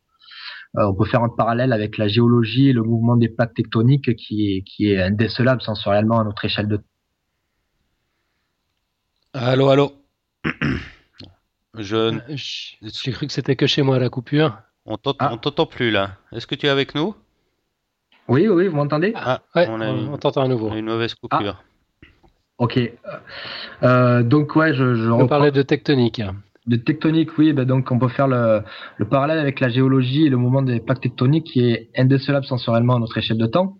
On peut faire un parallèle avec la géologie et le mouvement des plaques tectoniques qui est, qui est indécelable sensoriellement à notre échelle de temps. Allô, allô. Je... Euh, j'ai cru que c'était que chez moi la coupure. On ah. t'entend plus là. Est-ce que tu es avec nous? Oui, oui, vous m'entendez? Ah, on, t'entend à nouveau. une mauvaise coupure. Ah. Ok. Euh, donc ouais, je, je on parlait de tectonique de tectonique, oui, ben donc on peut faire le, parallèle avec la géologie et le mouvement des plaques tectoniques qui est indécelable sensoriellement à notre échelle de temps.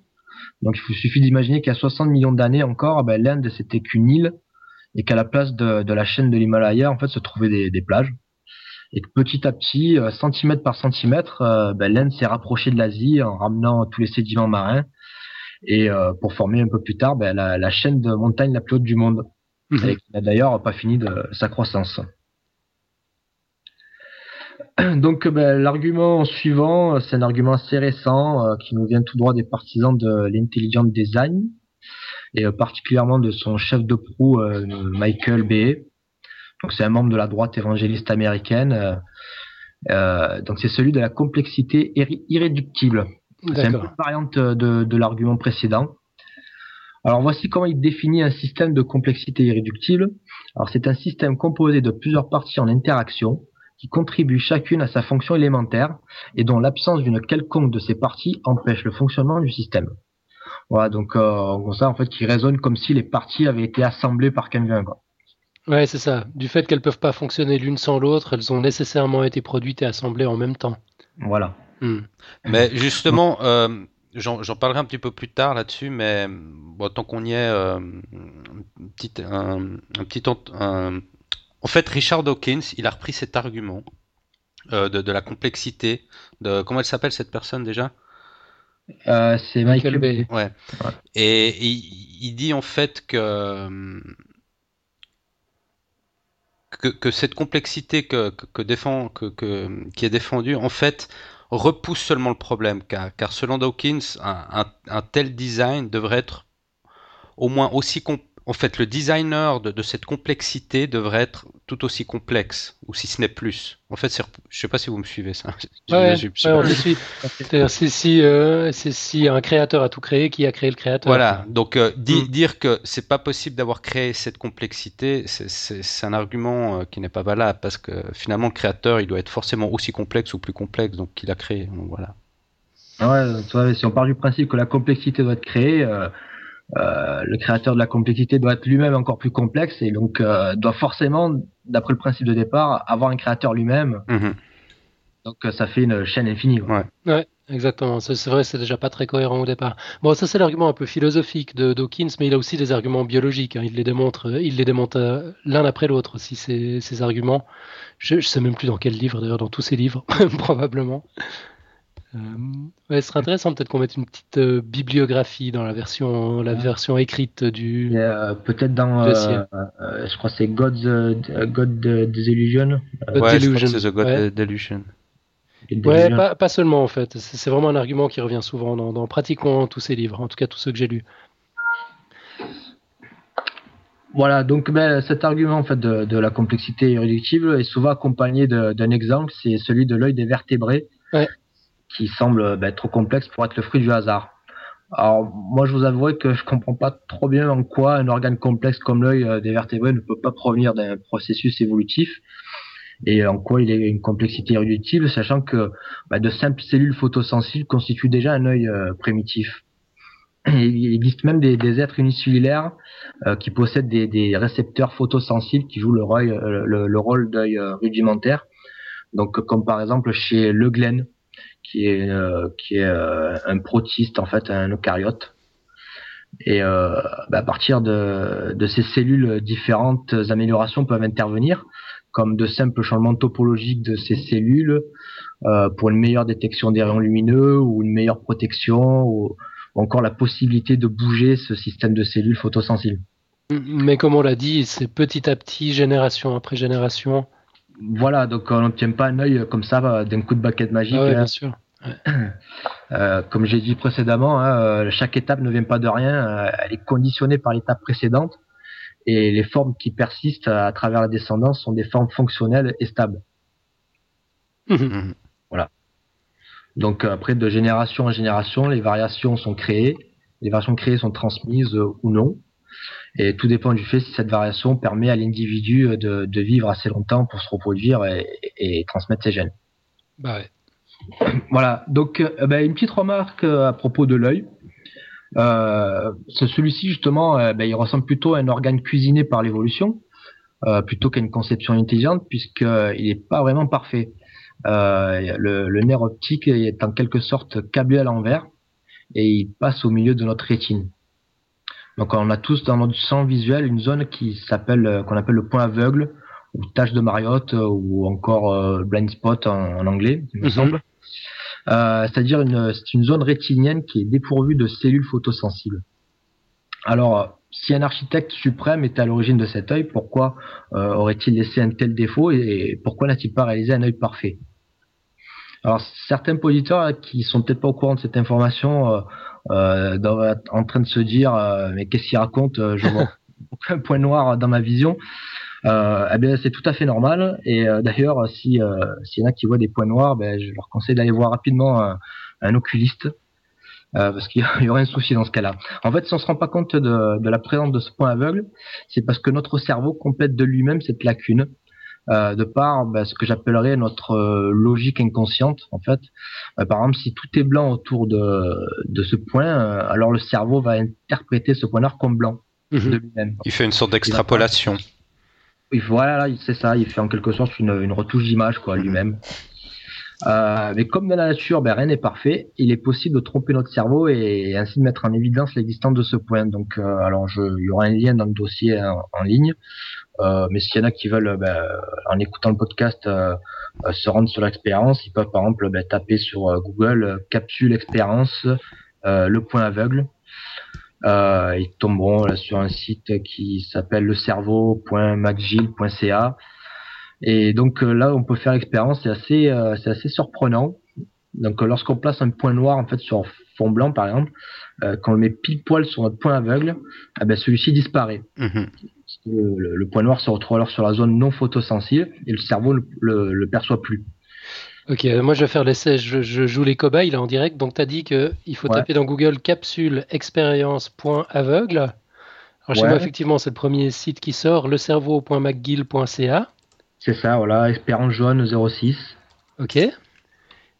Donc il suffit d'imaginer qu'il y a 60 millions d'années encore, ben, l'Inde c'était qu'une île et qu'à la place de, la chaîne de l'Himalaya en fait se trouvaient des, plages. Et que petit à petit, euh, centimètre par centimètre, euh, ben, l'Inde s'est rapprochée de l'Asie en ramenant tous les sédiments marins et euh, pour former un peu plus tard ben, la, chaîne de montagnes la plus haute du monde. Mmh. Et qui n'a d'ailleurs pas fini de sa croissance. *clears throat* Donc ben, l'argument suivant, c'est un argument assez récent euh, qui nous vient tout droit des partisans de l'intelligent design et euh, particulièrement de son chef de proue euh, Michael Bay. Donc c'est un membre de la droite évangéliste américaine. donc c'est celui de la complexité irréductible. C'est une variante de, de l'argument précédent. Alors voici comment il définit un système de complexité irréductible. Alors c'est un système composé de plusieurs parties en interaction qui contribuent chacune à sa fonction élémentaire et dont l'absence d'une quelconque de ces parties empêche le fonctionnement du système. Voilà, donc euh, ça en fait qui résonne comme si les parties avaient été assemblées par quelqu'un. Ouais, c'est ça. Du fait qu'elles peuvent pas fonctionner l'une sans l'autre, elles ont nécessairement été produites et assemblées en même temps. Voilà. Hmm. Mais justement, euh, j'en parlerai un petit peu plus tard là-dessus, mais bon, tant qu'on y est, euh, un petit, un, un petit un, en fait, Richard Dawkins, il a repris cet argument euh, de, la complexité. De, comment elle s'appelle cette personne déjà? Euh, C'est Michael Bay. Ouais. Et, il, dit en fait que, que, cette complexité que, défend, que, qui est défendue, en fait, repousse seulement le problème. Car, car selon Dawkins, un, tel design devrait être au moins aussi complexe en fait, le designer de, cette complexité devrait être tout aussi complexe, ou si ce n'est plus. En fait, je ne sais pas si vous me suivez ça. *laughs* Ouais, C'est si, euh, si un créateur a tout créé, qui a créé le créateur? Voilà. Donc euh, mm. dire que c'est pas possible d'avoir créé cette complexité, c'est un argument euh, qui n'est pas valable parce que finalement le créateur, il doit être forcément aussi complexe ou plus complexe, donc qu'il a créé. voilà. Ouais, si on part du principe que la complexité doit être créée, euh, euh, le créateur de la complexité doit être lui-même encore plus complexe et donc euh, doit forcément, d'après le principe de départ, avoir un créateur lui-même. Mhm. Donc ça fait une chaîne infinie. Ouais. Ouais, exactement. C'est vrai, c'est déjà pas très cohérent au départ. Bon, ça c'est l'argument un peu philosophique de Dawkins, mais il a aussi des arguments biologiques. hein. Il les démontre, il les démontre euh, l'un après l'autre aussi ces, ces arguments. Je, je sais même plus dans quel livre d'ailleurs, dans tous ses livres *laughs* probablement. Euh, ouais, ce serait intéressant peut-être qu'on mette une petite euh, bibliographie dans la version, la Ouais. version écrite du. Euh, Peut-être dans, Je euh, euh, crois que c'est God's euh, God Disillusion. God Ouais, je crois Delusion. que c'est The God Ouais. Delusion. Ouais, pas, pas seulement en fait. C'est vraiment un argument qui revient souvent dans, dans pratiquement tous ces livres, en tout cas tous ceux que j'ai lus. Voilà, donc ben, cet argument en fait de, de la complexité irréductible est souvent accompagné d'un exemple, c'est celui de l'œil des vertébrés, Ouais. Qui semble ben, trop complexe pour être le fruit du hasard. Alors moi je vous avouerai que je comprends pas trop bien en quoi un organe complexe comme l'œil euh, des vertébrés ne peut pas provenir d'un processus évolutif et en quoi il est une complexité irréductible, sachant que ben, de simples cellules photosensibles constituent déjà un œil euh, primitif. Il existe même des, êtres unicellulaires euh, qui possèdent des, récepteurs photosensibles qui jouent le, rôle- euh, le, le rôle d'œil euh, rudimentaire. Donc, comme par exemple chez Le Glen, qui est, euh, qui est euh, un protiste, en fait, un eucaryote. Et euh, bah, à partir de, de ces cellules, différentes améliorations peuvent intervenir, comme de simples changements topologiques de ces cellules pour une meilleure détection des rayons lumineux ou une meilleure protection ou encore la possibilité de bouger ce système de cellules photosensibles. Mais comme on l'a dit, c'est petit à petit, génération après génération. Voilà, donc on n'obtient pas un œil comme ça euh, d'un coup de baguette magique. Ah ouais, hein. bien sûr. *clears throat* Euh, comme j'ai dit précédemment, hein, euh, chaque étape ne vient pas de rien, elle est conditionnée par l'étape précédente et les formes qui persistent à travers la descendance sont des formes fonctionnelles et stables. Mhm. Donc euh, après, de génération en génération, les variations sont créées, les variations créées sont transmises euh, ou non, et tout dépend du fait si cette variation permet à l'individu euh, de, de vivre assez longtemps pour se reproduire et, et transmettre ses gènes. Bah ouais. *clears throat* Voilà, donc euh, ben, une petite remarque euh, à propos de l'œil. Euh, ce- Celui-ci justement, euh, ben, il ressemble plutôt à un organe cuisiné par l'évolution, euh, plutôt qu'à une conception intelligente, puisqu'il n'est pas vraiment parfait. Euh, le, le nerf optique est en quelque sorte câblé à l'envers et il passe au milieu de notre rétine. Donc on a tous dans notre champ visuel une zone qui s'appelle euh, qu'on appelle le point aveugle ou tache de Mariotte euh, ou encore euh, blind spot en, en anglais, il me Mhm. semble. Euh, c'est-à-dire une, c'est une zone rétinienne qui est dépourvue de cellules photosensibles. Alors, si un architecte suprême était à l'origine de cet œil, pourquoi euh, aurait-il laissé un tel défaut et, et pourquoi n'a-t-il pas réalisé un œil parfait? Alors, certains auditeurs euh, qui sont peut-être pas au courant de cette information euh, euh, doivent être en train de se dire euh, mais qu'est-ce qu'il raconte euh, Je vois *laughs* aucun point noir dans ma vision. Euh, eh bien, c'est tout à fait normal. Et euh, d'ailleurs, si euh, s'il y en a qui voient des points noirs, ben, je leur conseille d'aller voir rapidement un, un oculiste. euh, parce qu'il y aurait un souci dans ce cas-là. En fait, si on se rend pas compte de, de la présence de ce point aveugle, c'est parce que notre cerveau complète de lui-même cette lacune, euh, de par ben, ce que j'appellerais notre euh, logique inconsciente. En fait, Euh, par exemple, si tout est blanc autour de, de ce point, euh, alors le cerveau va interpréter ce point noir comme blanc Mhm. de lui-même. Il fait une sorte d'extrapolation. Oui, voilà, là, c'est ça. Il fait en quelque sorte une, une retouche d'image, quoi, lui-même. Euh, mais comme dans la nature, ben, rien n'est parfait. Il est possible de tromper notre cerveau et ainsi de mettre en évidence l'existence de ce point. Donc, euh, alors, je, il y aura un lien dans le dossier en, en ligne. Euh, mais s'il y en a qui veulent, ben, en écoutant le podcast, euh, euh, se rendre sur l'expérience, ils peuvent par exemple ben, taper sur euh, Google euh, capsule expérience, euh, le point aveugle. Euh, ils tomberont là, sur un site qui s'appelle lecerveau.macgil.ca. Et donc euh, là, on peut faire l'expérience, c'est assez, euh, c'est assez surprenant. Donc euh, lorsqu'on place un point noir en fait sur fond blanc par exemple, euh, quand on le met pile poil sur notre point aveugle, eh ben, celui-ci disparaît. Mhm. Le, le point noir se retrouve alors sur la zone non photosensible et le cerveau le, le, le perçoit plus. Ok, moi je vais faire l'essai, je, je joue les cobayes là en direct. Donc tu as dit qu'il faut Ouais. taper dans Google capsule expérience.aveugle. Alors chez Ouais. moi effectivement c'est le premier site qui sort, lecerveau.mcgill.ca. C'est ça, voilà, expérience jaune 06. Ok.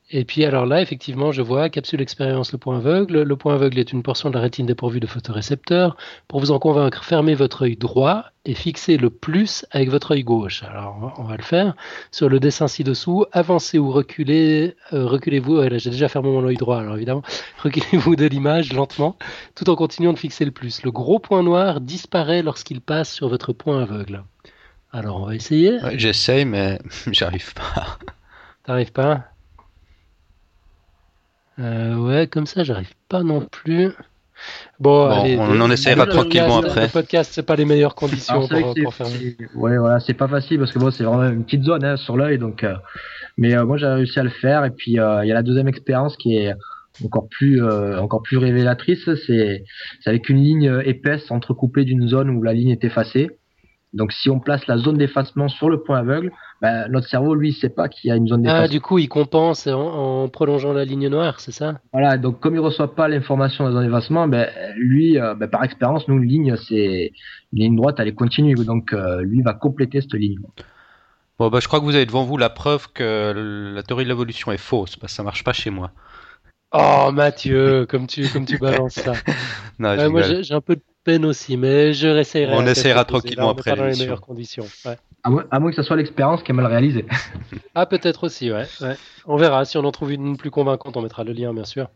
Et puis alors là, effectivement, je vois capsule expérience le point aveugle. Le point aveugle est une portion de la rétine dépourvue de photorécepteurs. Pour vous en convaincre, fermez votre œil droit et fixez le plus avec votre œil gauche. Alors on va le faire. Sur le dessin ci-dessous, avancez ou reculez. Euh, reculez-vous. j'ai déjà fermé mon œil droit, alors évidemment. *laughs* Reculez-vous de l'image lentement, tout en continuant de fixer le plus. Le gros point noir disparaît lorsqu'il passe sur votre point aveugle. Alors on va essayer. J'essaye, mais *laughs* j'arrive pas. T'arrives pas? Euh, ouais, comme ça, j'arrive pas non plus. Bon, on en essaiera tranquillement après. Le podcast, c'est pas les meilleures conditions pour, faire. Ouais, voilà, c'est pas facile parce que bon, c'est vraiment une petite zone hein, sur l'œil, donc. Euh, mais euh, moi, j'ai réussi à le faire. Et puis, il y a la deuxième expérience qui est encore plus, encore plus révélatrice. C'est avec une ligne épaisse entrecoupée d'une zone où la ligne est effacée. Donc si on place la zone d'effacement sur le point aveugle, ben, notre cerveau, lui, ne sait pas qu'il y a une zone d'effacement. Ah, du coup, il compense en, prolongeant la ligne noire, c'est ça? Voilà, donc comme il ne reçoit pas l'information de la zone d'effacement, ben, lui, euh, ben, par expérience, nous, une ligne, c'est une ligne droite, elle est continue, donc euh, lui va compléter cette ligne. Bon, bah, je crois que vous avez devant vous la preuve que la théorie de l'évolution est fausse, parce que ça marche pas chez moi. Oh Mathieu, comme tu, comme tu balances ça. *laughs* non, moi j'ai un peu de peine aussi, mais je réessayerai. On essaiera tranquillement après. Dans les meilleures conditions. À, moins, que ce soit l'expérience qui a mal réalisé. *laughs* ah, peut-être aussi, ouais, On verra. Si on en trouve une plus convaincante, on mettra le lien, bien sûr.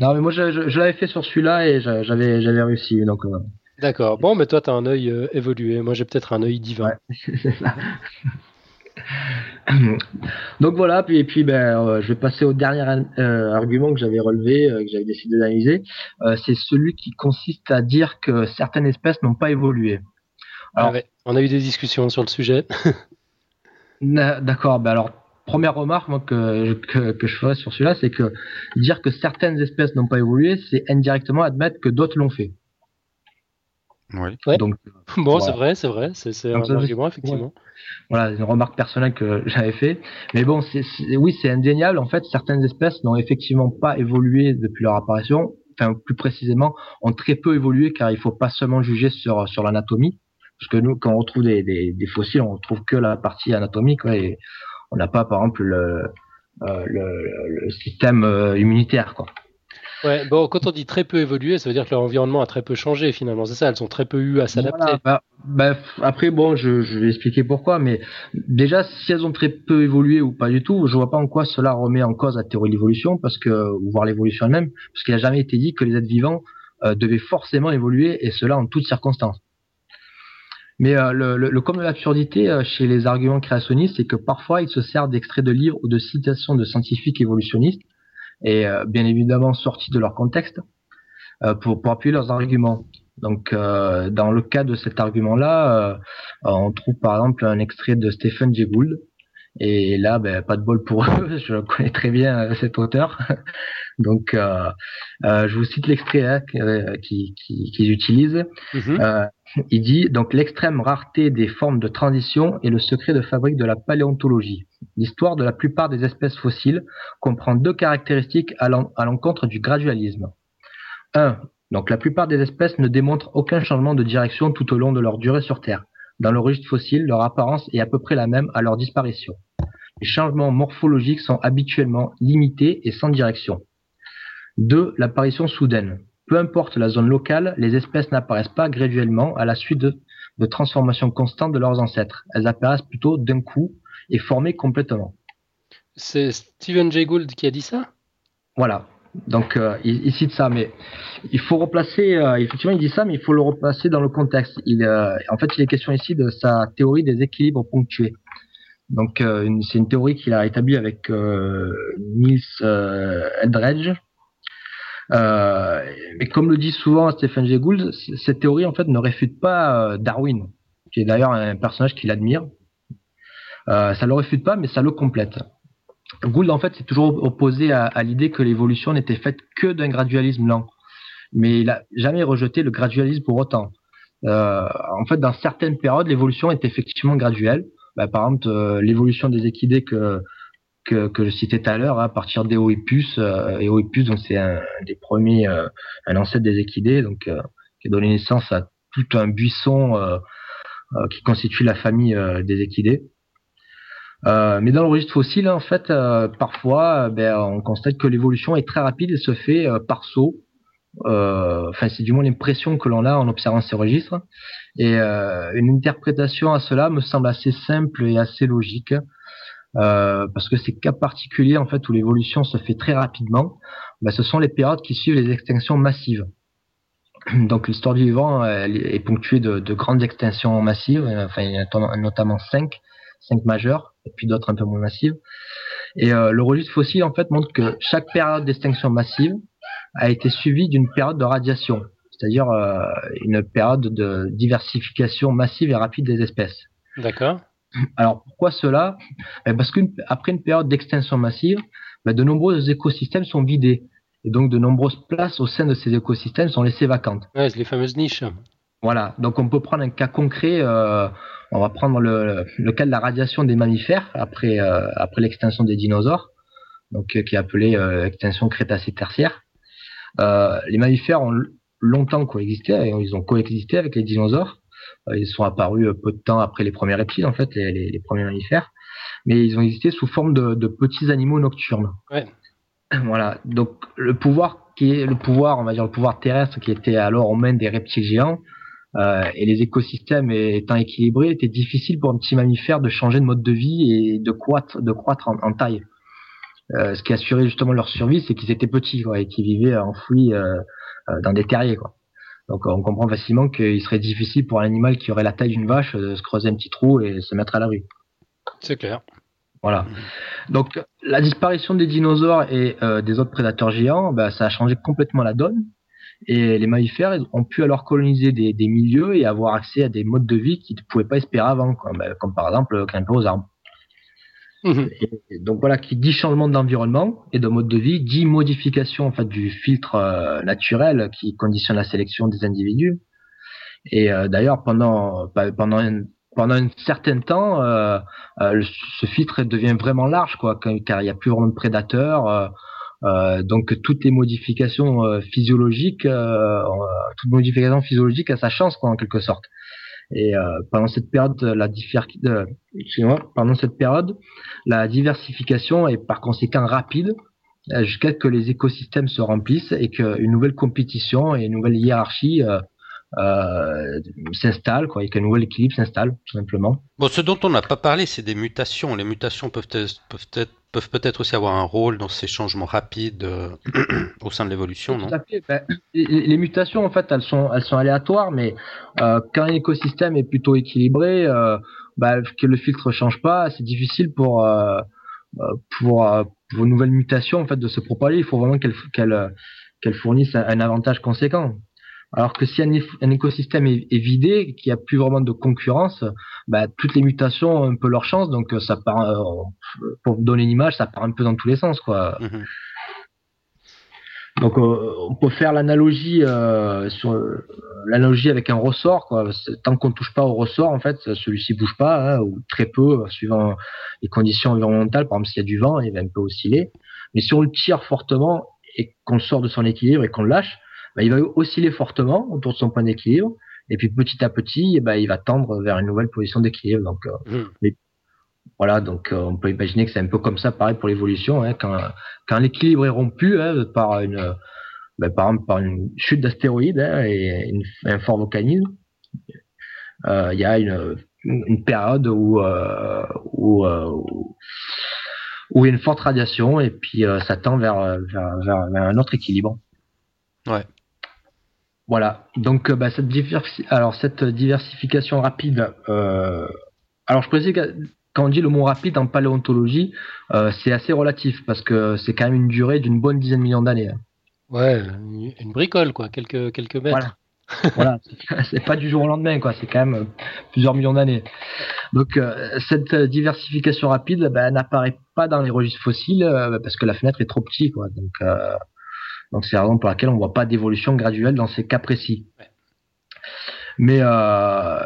Non, mais moi, je, l'avais fait sur celui-là et j'avais, j'avais réussi. Donc, euh. D'accord. Bon, mais toi, tu as un œil euh, évolué. Moi, j'ai peut-être un œil divin. Ouais, *laughs* c'est ça. *clears throat* Donc voilà, puis, et puis ben, euh, je vais passer au dernier euh, argument que j'avais relevé, euh, que j'avais décidé d'analyser. c'est celui qui consiste à dire que certaines espèces n'ont pas évolué. Ah on a eu des discussions sur le sujet. *laughs* D'accord, ben alors première remarque que, que, je ferais sur celui-là, c'est que dire que certaines espèces n'ont pas évolué, c'est indirectement admettre que d'autres l'ont fait. Oui. Donc, bon, c'est vrai, c'est vrai, c'est un argument, effectivement. Voilà, une remarque personnelle que *laughs* j'avais fait. Mais bon, oui, c'est indéniable. En fait, certaines espèces n'ont effectivement pas évolué depuis leur apparition. Enfin, plus précisément, ont très peu évolué car il faut pas seulement juger sur l'anatomie. Parce que nous, quand on retrouve des, fossiles, on retrouve que la partie anatomique, et on n'a pas, par exemple, le, euh, système euh, immunitaire, quoi. Ouais, bon, quand on dit très peu évolué, ça veut dire que leur environnement a très peu changé finalement. C'est ça, elles ont très peu eu à s'adapter. bah, bah, après, bon, je, je, vais expliquer pourquoi, mais déjà, si elles ont très peu évolué ou pas du tout, je vois pas en quoi cela remet en cause la théorie de l'évolution, parce que, ou voir l'évolution elle-même, parce qu'il n'a jamais été dit que les êtres vivants euh, devaient forcément évoluer, et cela en toutes circonstances. Mais euh, le, le, le, comme de l'absurdité euh, chez les arguments créationnistes, c'est que parfois ils se servent d'extraits de livres ou de citations de scientifiques évolutionnistes et euh, bien évidemment sortis de leur contexte euh, pour, pour appuyer leurs arguments. Donc, euh, dans le cas de cet argument-là, on trouve par exemple un extrait de Stephen Jay Gould. Et là, ben, pas de bol pour *laughs* eux, je connais très bien cet auteur. Donc, euh, euh, je vous cite l'extrait hein, qu'ils qui, qui utilisent. Euh, il dit donc l'extrême rareté des formes de transition est le secret de fabrique de la paléontologie. L'histoire de la plupart des espèces fossiles comprend deux caractéristiques à l'encontre du gradualisme. 1. Donc la plupart des espèces ne démontrent aucun changement de direction tout au long de leur durée sur Terre. Dans le registre fossile, leur apparence est à peu près la même à leur disparition. Les changements morphologiques sont habituellement limités et sans direction. 2. L'apparition soudaine. Peu importe la zone locale, les espèces n'apparaissent pas graduellement à la suite de, de transformations constantes de leurs ancêtres. Elles apparaissent plutôt d'un coup et formées complètement. C'est Stephen Jay Gould qui a dit ça? Voilà. Donc euh, il, cite ça, mais il faut replacer. Euh, effectivement, il dit ça, mais il faut le replacer dans le contexte. Il, euh, en fait, il est question ici de sa théorie des équilibres ponctués. Donc c'est une théorie qu'il a établie avec Niels Eldredge euh, et comme le dit souvent Stephen Jay Gould, cette théorie en fait ne réfute pas euh, Darwin, qui est d'ailleurs un personnage qu'il admire. Euh, ça le réfute pas, mais ça le complète. Gould en fait s'est toujours opposé à, l'idée que l'évolution n'était faite que d'un gradualisme lent, mais il a jamais rejeté le gradualisme pour autant. Euh, en fait, dans certaines périodes, l'évolution est effectivement graduelle. Bah, par exemple, euh, l'évolution des équidés que que, je citais tout à l'heure, hein, à partir des Oepus. Euh, donc c'est un, des premiers, euh, un ancêtre des équidés, donc euh, qui a donné naissance à tout un buisson qui constitue la famille des équidés. mais dans le registre fossile, en fait, parfois, ben, on constate que l'évolution est très rapide et se fait par saut. Enfin, c'est du moins l'impression que l'on a en observant ces registres. Et une interprétation à cela me semble assez simple et assez logique. Euh, parce que ces cas particuliers en fait où l'évolution se fait très rapidement, ben, ce sont les périodes qui suivent les extinctions massives. *clears throat* Donc l'histoire du vivant est ponctuée de, de, grandes extinctions massives, enfin il y en a notamment cinq, cinq majeures, et puis d'autres un peu moins massives. Et euh, le registre fossile en fait montre que chaque période d'extinction massive a été suivie d'une période de radiation, c'est-à-dire euh, une période de diversification massive et rapide des espèces. D'accord. Alors pourquoi cela? Ben, Parce qu'après une période d'extinction massive, ben, de nombreux écosystèmes sont vidés. Et donc de nombreuses places au sein de ces écosystèmes sont laissées vacantes. Ouais, c'est les fameuses niches. Voilà, donc on peut prendre un cas concret, euh, on va prendre le, le, cas de la radiation des mammifères après, euh, après l'extinction des dinosaures, donc euh, qui est appelée extinction crétacée-tertiaire. les mammifères ont longtemps coexisté, ils ont coexisté avec les dinosaures, euh, ils sont apparus euh, peu de temps après les premiers reptiles, en fait, les, premiers mammifères. Mais ils ont existé sous forme de, petits animaux nocturnes. *clears throat* Voilà. Donc le pouvoir qui est le pouvoir, on va dire le pouvoir terrestre qui était alors aux mains des reptiles géants euh, et les écosystèmes étant équilibrés, était difficile pour un petit mammifère de changer de mode de vie et de croître, de croître en, taille. ce qui assurait justement leur survie, c'est qu'ils étaient petits quoi, et qu'ils vivaient enfouis dans des terriers. Quoi. Donc on comprend facilement qu'il serait difficile pour un animal qui aurait la taille d'une vache de se creuser un petit trou et se mettre à la rue. C'est clair. Voilà. Donc la disparition des dinosaures et euh, des autres prédateurs géants, bah, ça a changé complètement la donne. Et les mammifères ont pu alors coloniser des, milieux et avoir accès à des modes de vie qu'ils ne pouvaient pas espérer avant, bah, comme par exemple grimper aux arbres. Mhm. donc voilà, qui dit changement d'environnement et de mode de vie, dit modification en fait du filtre euh, naturel qui conditionne la sélection des individus. Et euh, d'ailleurs pendant pendant un, pendant un certain temps, euh, ce filtre devient vraiment large quoi, car il n'y a plus vraiment de prédateurs. donc toutes les modifications physiologiques, toute modification physiologique a sa chance quoi en quelque sorte. Et euh, pendant cette période, la euh, pendant cette période, la diversification est par conséquent rapide euh, jusqu'à ce que les écosystèmes se remplissent et qu'une nouvelle compétition et une nouvelle hiérarchie euh, euh, s'installe, quoi, et qu'un nouvel équilibre s'installe, tout simplement. Bon, ce dont on n'a pas parlé, c'est des mutations. Les mutations peuvent être, peuvent être peuvent peut-être aussi avoir un rôle dans ces changements rapides euh, *clears throat* au sein de l'évolution, non? ben, les, mutations, en fait, elles sont, elles sont aléatoires, mais euh, quand un écosystème est plutôt équilibré, euh, ben, que le filtre change pas, c'est difficile pour pour, pour une nouvelle mutation en fait de se propager. Il faut vraiment qu'elle qu'elle qu'elle fournisse un avantage conséquent. Alors que si un, écosystème est, vidé, qu'il n'y a plus vraiment de concurrence, bah, toutes les mutations ont un peu leur chance. Donc ça part, euh, pour donner une image, ça part un peu dans tous les sens, quoi. Mhm. Donc euh, on peut faire l'analogie euh, sur l'analogie avec un ressort. Quoi. Tant qu'on touche pas au ressort, en fait, celui-ci bouge pas hein, ou très peu, suivant les conditions environnementales. Par exemple, s'il y a du vent, il va un peu osciller. Mais si on le tire fortement et qu'on sort de son équilibre et qu'on le lâche, bah, il va osciller fortement autour de son point d'équilibre, et puis petit à petit, bah, il va tendre vers une nouvelle position d'équilibre. Donc, euh, mmh. voilà, donc euh, on peut imaginer que c'est un peu comme ça, pareil pour l'évolution, hein, quand, quand l'équilibre est rompu hein, par une, bah, par exemple par une chute d'astéroïdes hein, et une, un fort volcanisme, euh, il y a une, une période où, euh, où, où, il y a une forte radiation et puis ça tend vers, vers, vers, vers un autre équilibre. Ouais. Voilà. Donc, euh, bah, cette, alors, cette diversification rapide. Euh, alors, je précise que quand on dit le mot rapide en paléontologie, euh, c'est assez relatif parce que c'est quand même une durée d'une bonne dizaine de millions d'années. Hein. Ouais, une bricole, quoi, quelques, quelques mètres. Voilà. *laughs* c'est pas du jour au lendemain, quoi. C'est quand même plusieurs millions d'années. Donc, cette diversification rapide, bah, n'apparaît pas dans les registres fossiles parce que la fenêtre est trop petite, quoi. Donc, donc c'est la raison pour laquelle on ne voit pas d'évolution graduelle dans ces cas précis. Mais euh,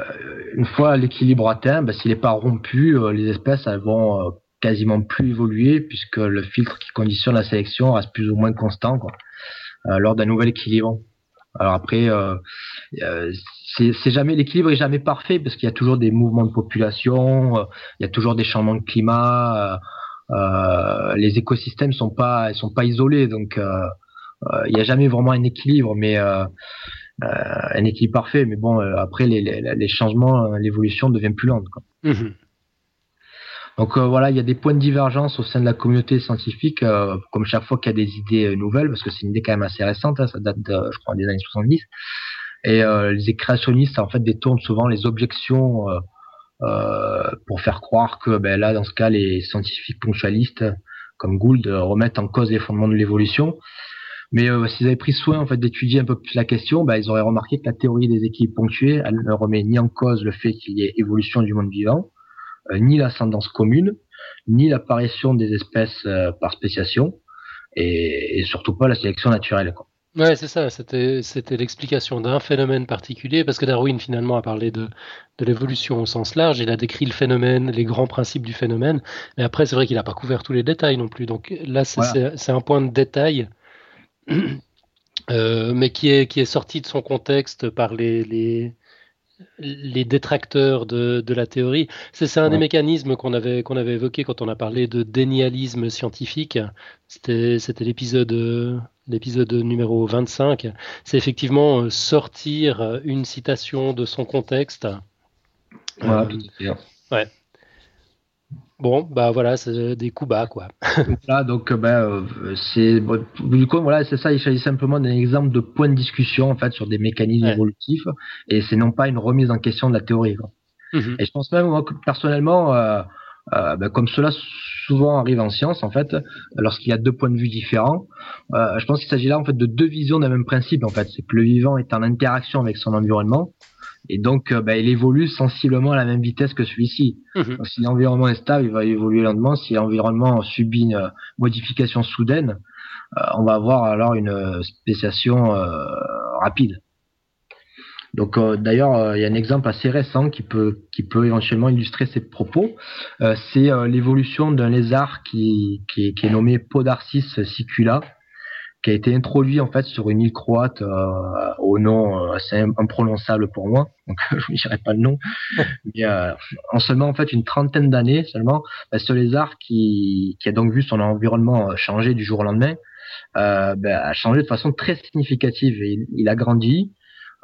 une fois l'équilibre atteint, ben, s'il n'est pas rompu, euh, les espèces elles vont euh, quasiment plus évoluer puisque le filtre qui conditionne la sélection reste plus ou moins constant quoi, lors d'un nouvel équilibre. Alors après, euh, euh c'est jamais l'équilibre est jamais parfait parce qu'il y a toujours des mouvements de population, euh, il y a toujours des changements de climat. Euh, les écosystèmes sont pas ils sont pas isolés, donc il n'y a jamais vraiment un équilibre, mais un équilibre parfait. Mais bon, après les, les, les changements, l'évolution devient plus lente. Quoi. Mmh donc euh, voilà, il y a des points de divergence au sein de la communauté scientifique, euh, comme chaque fois qu'il y a des idées euh, nouvelles, parce que c'est une idée quand même assez récente, hein, ça date de, je crois, des années 70. Et les créationnistes, en fait, détournent souvent les objections pour faire croire que, ben, là, dans ce cas, les scientifiques ponctualistes, comme Gould, remettent en cause les fondements de l'évolution. Mais s'ils avaient pris soin en fait d'étudier un peu plus la question, ben, ils auraient remarqué que la théorie des équilibres ponctués, elle ne remet ni en cause le fait qu'il y ait évolution du monde vivant, euh, ni l'ascendance commune, ni l'apparition des espèces euh, par spéciation, et, surtout pas la sélection naturelle. Quoi. Ouais, c'est ça. C'était, c'était l'explication d'un phénomène particulier, parce que Darwin finalement a parlé de, de l'évolution au sens large. Il a décrit le phénomène, les grands principes du phénomène. Mais après, c'est vrai qu'il n'a pas couvert tous les détails non plus. Donc là, c'est, c'est, un point de détail, euh, mais qui est, qui est sorti de son contexte par les, les, les détracteurs de, de la théorie. C'est un des mécanismes qu'on avait, qu'on avait évoqué quand on a parlé de dénialisme scientifique. C'était l'épisode l'épisode numéro 25. C'est effectivement euh, sortir une citation de son contexte. Euh, ouais. Bon, bah voilà, c'est des coups bas, quoi. *laughs* Donc, euh, ben, euh, c'est du coup, voilà, c'est ça. Il s'agit simplement d'un exemple de point de discussion en fait sur des mécanismes évolutifs, et c'est non pas une remise en question de la théorie. Mhm. Et je pense même moi que personnellement, euh, ben, comme cela souvent arrive en science, en fait, lorsqu'il y a deux points de vue différents, je pense qu'il s'agit là en fait de deux visions d'un même principe. En fait, c'est que le vivant est en interaction avec son environnement et donc, euh, bah, il évolue sensiblement à la même vitesse que celui-ci. Mhm. si l'environnement est stable, il va évoluer lentement. Si l'environnement subit une euh, modification soudaine, euh, on va avoir alors une spéciation rapide. Donc d'ailleurs, il y a un exemple assez récent qui peut qui peut éventuellement illustrer ces propos. c'est l'évolution d'un lézard qui, qui, qui, est nommé Podarcis sicula, qui a été introduit en fait sur une île croate euh, au nom euh, assez imprononçable pour moi, donc *laughs* je ne dirai pas le nom, *laughs* mais euh, en seulement en fait une trentaine d'années seulement, bah, ce lézard qui, qui a donc vu son environnement changer du jour au lendemain, bah, a changé de façon très significative. Et il, a grandi,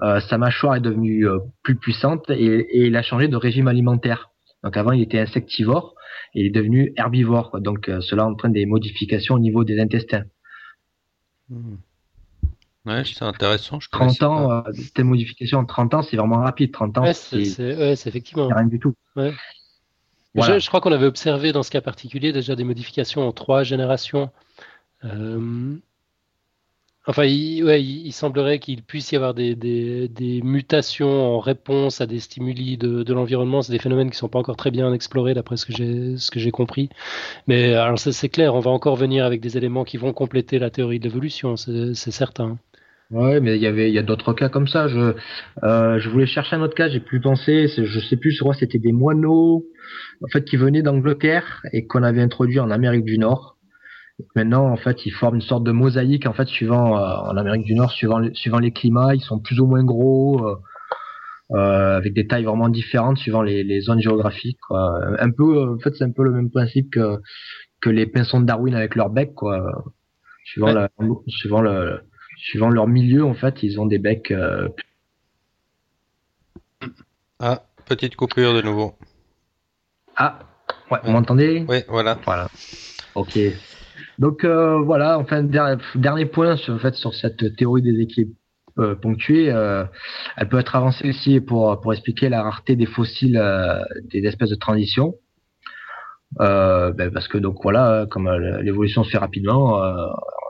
sa mâchoire est devenue plus puissante et, et, il a changé de régime alimentaire. Donc avant il était insectivore et il est devenu herbivore. Quoi. Donc cela entraîne des modifications au niveau des intestins. Ouais, c'est intéressant. Je 30 ans, euh, cette modification en 30 ans, c'est vraiment rapide. 30 ans, c'est effectivement. rien du tout. Je, crois qu'on avait observé dans ce cas particulier déjà des modifications en trois générations. Euh, Enfin, il, ouais, il, semblerait qu'il puisse y avoir des, des, mutations en réponse à des stimuli de, de l'environnement. C'est des phénomènes qui ne sont pas encore très bien explorés d'après ce que j'ai compris. Mais alors c'est clair, on va encore venir avec des éléments qui vont compléter la théorie de l'évolution, c'est certain. Ouais, mais il y avait il y a d'autres cas comme ça. Je euh, je voulais chercher un autre cas, j'ai plus pensé. Je sais plus, je crois c'était des moineaux en fait qui venaient d'Angleterre et qu'on avait introduit en Amérique du Nord. Maintenant, en fait, ils forment une sorte de mosaïque en fait suivant euh, en Amérique du Nord, suivant suivant les climats, ils sont plus ou moins gros, euh, euh, avec des tailles vraiment différentes suivant les, les zones géographiques. Quoi. Un peu, en fait, c'est un peu le même principe que que les pinsons de Darwin avec leur bec, quoi. Suivant la, suivant le, suivant leur milieu, en fait, ils ont des becs. Ah, petite coupure de nouveau. Ah, ouais, vous m'entendez? Oui, voilà. Voilà. Ok. Donc euh, voilà, enfin dernier point sur, en fait, sur cette théorie des équipes euh, ponctuées, euh, elle peut être avancée aussi pour pour expliquer la rareté des fossiles des espèces de transition. Ben, parce que donc voilà, comme l'évolution se fait rapidement,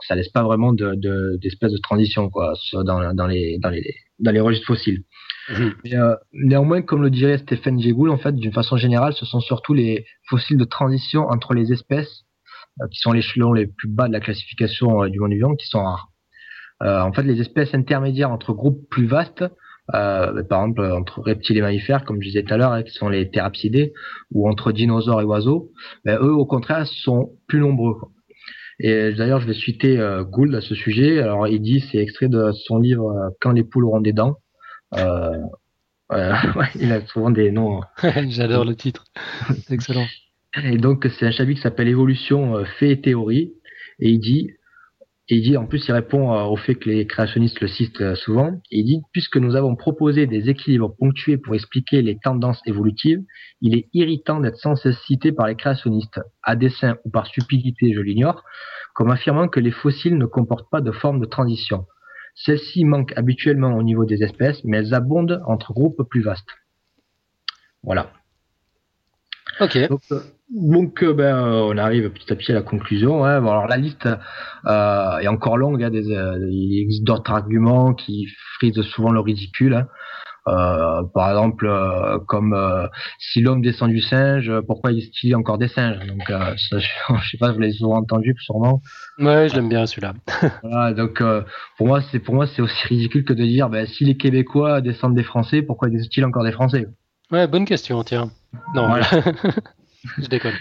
ça laisse pas vraiment de d'espèces de, transition quoi dans, dans les dans les dans les registres fossiles. Mmh. néanmoins, comme le dirait Stephen Jay Gould, en fait, d'une façon générale, ce sont surtout les fossiles de transition entre les espèces qui sont l'échelon les plus bas de la classification euh, du monde vivant, qui sont rares. Euh, en fait, les espèces intermédiaires entre groupes plus vastes, euh, par exemple entre reptiles et mammifères, comme je disais tout à l'heure, hein, qui sont les thérapsidés, ou entre dinosaures et oiseaux, ben, eux, au contraire, sont plus nombreux. Et d'ailleurs, je vais citer euh, Gould à ce sujet. Alors, il dit, c'est extrait de son livre euh, Quand les poules auront des dents. Euh, *laughs* ouais, il a souvent des noms. *laughs* J'adore le titre. Excellent. Et donc, c'est un chapitre qui s'appelle Évolution, fait et théorie. Et il dit, et il dit, en plus, il répond au fait que les créationnistes le citent souvent. il dit, puisque nous avons proposé des équilibres ponctués pour expliquer les tendances évolutives, il est irritant d'être sans cesse cité par les créationnistes, à dessein ou par stupidité, je l'ignore, comme affirmant que les fossiles ne comportent pas de forme de transition. Celles-ci manquent habituellement au niveau des espèces, mais elles abondent entre groupes plus vastes. Voilà. Ok. Donc, euh, euh, ben, euh, on arrive petit à petit à la conclusion. Hein. alors la liste est encore longue. Hein, des, il existe d'autres arguments qui frisent souvent le ridicule. Hein. par exemple, comme si l'homme descend du singe, pourquoi existe il encore des singes? Donc, *laughs* ça, je sais pas, vous l'avez souvent entendu, sûrement. Ouais, je l'aime bien celui-là. *laughs* voilà, donc pour moi, c'est pour moi c'est aussi ridicule que de dire, ben, si les Québécois descendent des Français, pourquoi existe-t-il encore des Français? Ouais, bonne question, tiens. Non, voilà. *laughs* je déconne.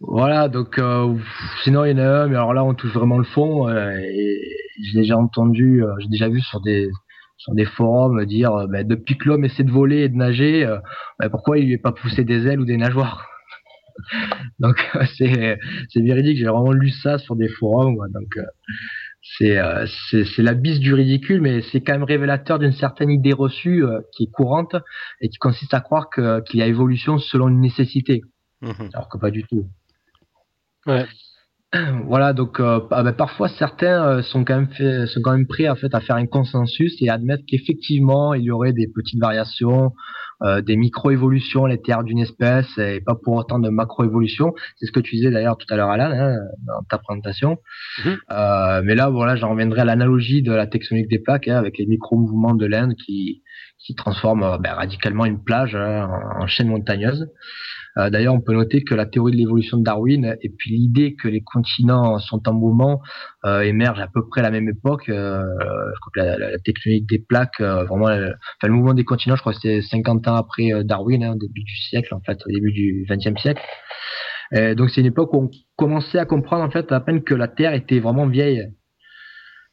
Voilà, donc euh, sinon il y en a un, mais alors là on touche vraiment le fond. Euh, et j'ai déjà entendu, euh, j'ai déjà vu sur des sur des forums dire bah, depuis que l'homme essaie de voler et de nager, bah, pourquoi il lui est pas poussé des ailes ou des nageoires *laughs* Donc c'est c'est véridique, j'ai vraiment lu ça sur des forums. donc c'est c'est la bise du ridicule, mais c'est quand même révélateur d'une certaine idée reçue qui est courante et qui consiste à croire qu'il y a évolution selon une nécessité. Mhm. Alors que pas du tout. Ouais. *clears throat* Voilà, donc euh, ah ben, parfois certains euh, sont quand même fait, sont quand même prêts en fait à faire un consensus et admettre qu'effectivement il y aurait des petites variations, euh, des micro-évolutions à l'intérieur d'une espèce et pas pour autant de macro-évolutions. C'est ce que tu disais d'ailleurs tout à l'heure Alan hein, dans ta présentation. Mhm. mais là voilà, j'en reviendrai à l'analogie de la tectonique des plaques hein, avec les micro-mouvements de l'Inde qui qui transforment ben, radicalement une plage hein, en chaîne montagneuse. Euh, d'ailleurs, on peut noter que la théorie de l'évolution de Darwin et puis l'idée que les continents sont en mouvement euh, émergent à peu près à la même époque. Euh, je crois que la, tectonique des plaques, vraiment, enfin, le mouvement des continents, je crois que c'est 50 ans après Darwin, hein, au début du siècle, en fait, au début du XXe siècle. donc c'est une époque où on commençait à comprendre en fait à peine que la Terre était vraiment vieille.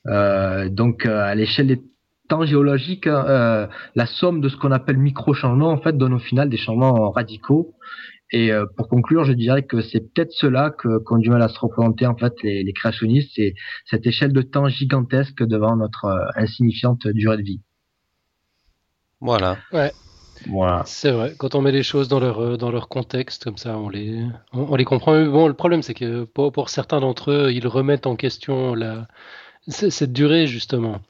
donc à l'échelle des temps géologiques, hein, la somme de ce qu'on appelle micro-changements en fait donne au final des changements radicaux et euh, pour conclure, je dirais que c'est peut-être cela que qu'on du mal à se représenter en fait les, les créationnistes, c'est cette échelle de temps gigantesque devant notre euh, insignifiante durée de vie. Voilà. Ouais. Voilà. C'est vrai. Quand on met les choses dans leur euh, dans leur contexte, comme ça, on les on, les comprend. bon, le problème, c'est que pour, pour certains d'entre eux, ils remettent en question la cette durée justement.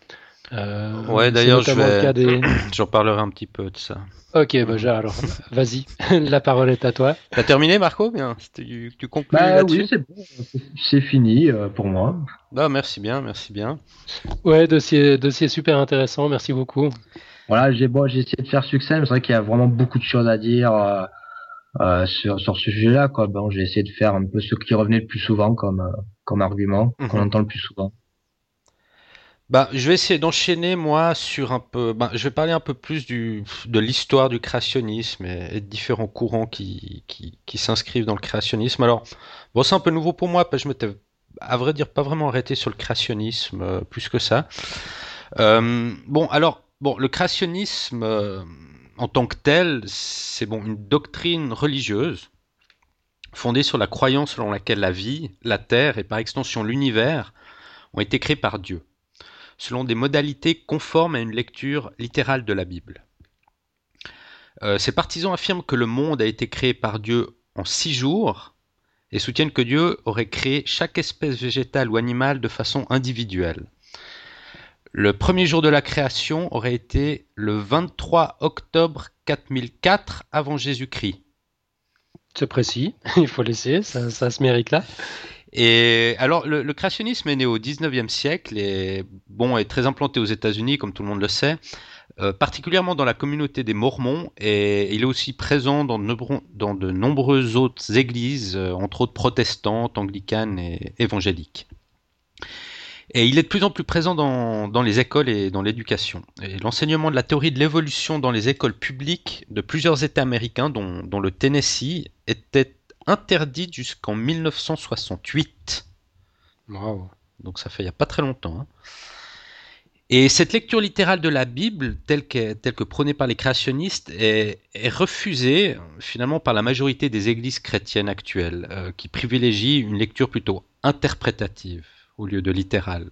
Euh, ouais, d'ailleurs, je vais... *coughs* j'en parlerai un petit peu de ça. Ok, bah, alors, vas-y, *laughs* la parole est à toi. T'as terminé, Marco? Bien, tu, tu conclus bah, Oui, c'est bon, c'est fini euh, pour moi. Bah, merci bien, merci bien. Ouais, dossier, dossier super intéressant, merci beaucoup. Voilà, j'ai bon, j'ai essayé de faire succès, mais c'est vrai qu'il y a vraiment beaucoup de choses à dire euh, euh sur, sur ce sujet-là. Quoi. Bon, j'ai essayé de faire un peu ce qui revenait le plus souvent comme, euh, comme argument, qu'on mhm. entend le plus souvent. Bah, je vais essayer d'enchaîner moi sur un peu. Bah, je vais parler un peu plus du, de l'histoire du créationnisme et, de différents courants qui, qui, qui s'inscrivent dans le créationnisme. Alors, bon, c'est un peu nouveau pour moi parce que je m'étais, à vrai dire, pas vraiment arrêté sur le créationnisme euh, plus que ça. Euh, bon, alors, bon, le créationnisme euh, en tant que tel, c'est bon une doctrine religieuse fondée sur la croyance selon laquelle la vie, la terre et par extension l'univers ont été créés par Dieu selon des modalités conformes à une lecture littérale de la Bible. Euh, ces partisans affirment que le monde a été créé par Dieu en six jours et soutiennent que Dieu aurait créé chaque espèce végétale ou animale de façon individuelle. Le premier jour de la création aurait été le 23 octobre 4004 avant Jésus-Christ. C'est précis, *laughs* il faut laisser, ça, ça se mérite là. Alors, le, créationnisme est né au 19e siècle et bon, est très implanté aux États-Unis, comme tout le monde le sait, euh, particulièrement dans la communauté des Mormons, et il est aussi présent dans de, nombreuses autres églises, euh, entre autres protestantes, anglicanes et évangéliques. Et il est de plus en plus présent dans, les écoles et dans l'éducation. L'enseignement de la théorie de l'évolution dans les écoles publiques de plusieurs États américains, dont le Tennessee, était interdite jusqu'en 1968. Donc ça fait il n'y a pas très longtemps. Hein. Et cette lecture littérale de la Bible, telle que, telle que prônée par les créationnistes, est, refusée finalement par la majorité des églises chrétiennes actuelles, euh, qui privilégient une lecture plutôt interprétative au lieu de littérale.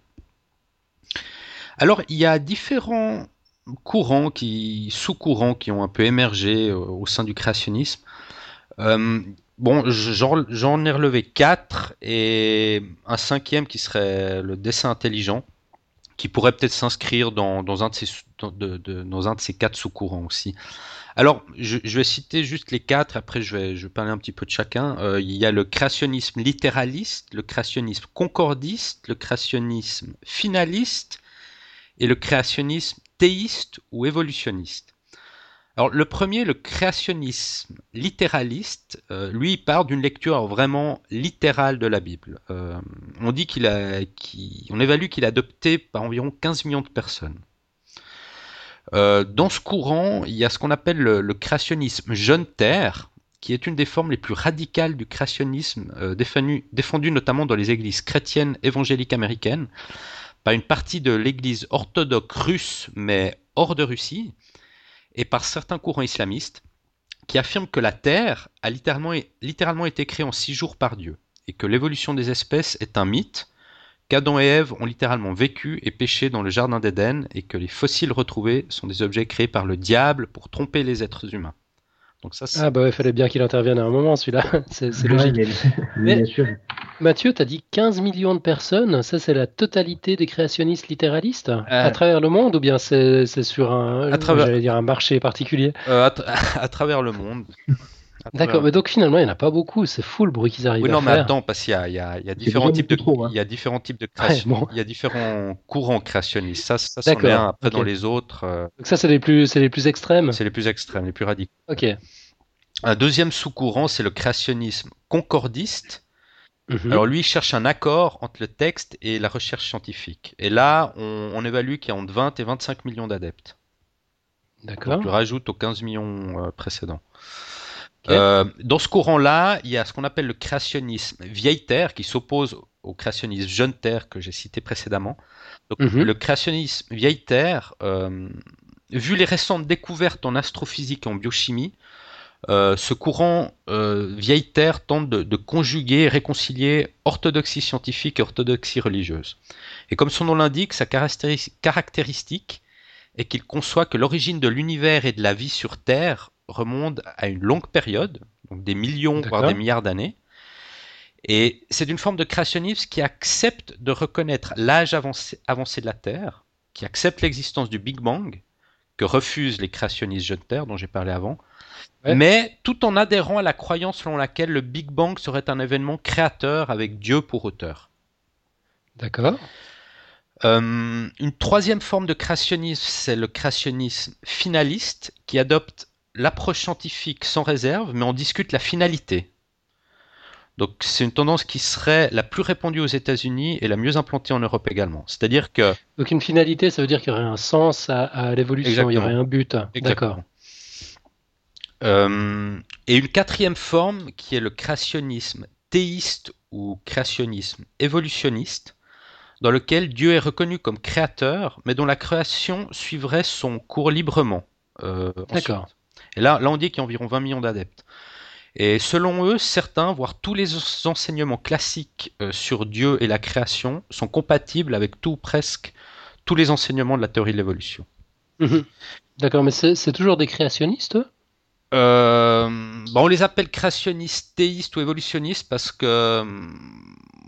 Alors il y a différents courants, qui, sous-courants qui ont un peu émergé euh, au sein du créationnisme. Euh, bon, j'en ai relevé quatre et un cinquième qui serait le dessin intelligent qui pourrait peut-être s'inscrire dans, un de ces, quatre sous-courants aussi. Alors, je, vais citer juste les quatre, après je vais, parler un petit peu de chacun. Euh, il y a le créationnisme littéraliste, le créationnisme concordiste, le créationnisme finaliste et le créationnisme théiste ou évolutionniste. Alors le premier, le créationnisme littéraliste, euh, lui part d'une lecture vraiment littérale de la Bible. Euh, on dit qu'il a, évalue qu'il a adopté par environ 15 millions de personnes. Euh, dans ce courant, il y a ce qu'on appelle le, créationnisme jeune terre, qui est une des formes les plus radicales du créationnisme, défendu, défendu notamment dans les églises chrétiennes évangéliques américaines, par une partie de l'église orthodoxe russe, mais hors de Russie, et par certains courants islamistes qui affirment que la Terre a littéralement, littéralement été créée en six jours par Dieu et que l'évolution des espèces est un mythe, qu'Adam et Ève ont littéralement vécu et péché dans le jardin d'Éden et que les fossiles retrouvés sont des objets créés par le diable pour tromper les êtres humains. Donc ça, ah bah il fallait bien qu'il intervienne à un moment celui-là, *laughs* c'est logique. bien sûr. Mathieu, tu as dit 15 millions de personnes, ça c'est la totalité des créationnistes littéralistes? Euh. à travers le monde ou bien c'est sur un, dire un marché particulier? Euh, à, *laughs* travers le monde. D'accord, mais donc finalement il n'y en a pas beaucoup, c'est fou le bruit qu'ils arrivent oui, non, mais attends, parce qu'il y, a, différents types de, hein. il y a différents types de création, il y a différents courants créationnistes. Ça, ça c'en est un. Après dans les autres. Euh, donc ça c'est les plus, c'est les plus extrêmes. C'est les plus extrêmes, les plus radicaux. Ok. Un deuxième sous-courant, c'est le créationnisme concordiste. Mhm. Alors lui, il cherche un accord entre le texte et la recherche scientifique. Et là, on, évalue qu'il y a entre 20 et 25 millions d'adeptes. D'accord. Tu rajoutes aux 15 millions euh, précédents. Euh, dans ce courant-là, il y a ce qu'on appelle le créationnisme vieille terre qui s'oppose au créationnisme jeune terre que j'ai cité précédemment. Donc, mhm. Le créationnisme vieille terre, euh, vu les récentes découvertes en astrophysique et en biochimie, euh, ce courant euh, vieille terre tente de, conjuguer réconcilier orthodoxie scientifique et orthodoxie religieuse. Et comme son nom l'indique, sa caractéristique est qu'il conçoit que l'origine de l'univers et de la vie sur Terre remonte à une longue période, donc des millions voire des milliards d'années. Et c'est une forme de créationnisme qui accepte de reconnaître l'âge avancé, avancé de la Terre, qui accepte l'existence du Big Bang, que refusent les créationnistes jeunes Terre dont j'ai parlé avant, mais tout en adhérant à la croyance selon laquelle le Big Bang serait un événement créateur avec Dieu pour auteur. D'accord. Euh, une troisième forme de créationnisme, c'est le créationnisme finaliste, qui adopte l'approche scientifique sans réserve, mais on discute la finalité. Donc c'est une tendance qui serait la plus répandue aux États-Unis et la mieux implantée en Europe également. C'est-à-dire que donc une finalité, ça veut dire qu'il y aurait un sens à, l'évolution, il y aurait un but. D'accord. Euh, et une quatrième forme qui est le créationnisme théiste ou créationnisme évolutionniste, dans lequel Dieu est reconnu comme créateur, mais dont la création suivrait son cours librement. Euh, D'accord. Et là, là, on dit qu'il y a environ 20 millions d'adeptes. Et selon eux, certains, voire tous les enseignements classiques euh, sur Dieu et la création sont compatibles avec tout presque tous les enseignements de la théorie de l'évolution. Mhm. D'accord, mais c'est toujours des créationnistes euh, on les appelle créationnistes, théistes ou évolutionnistes parce que, euh,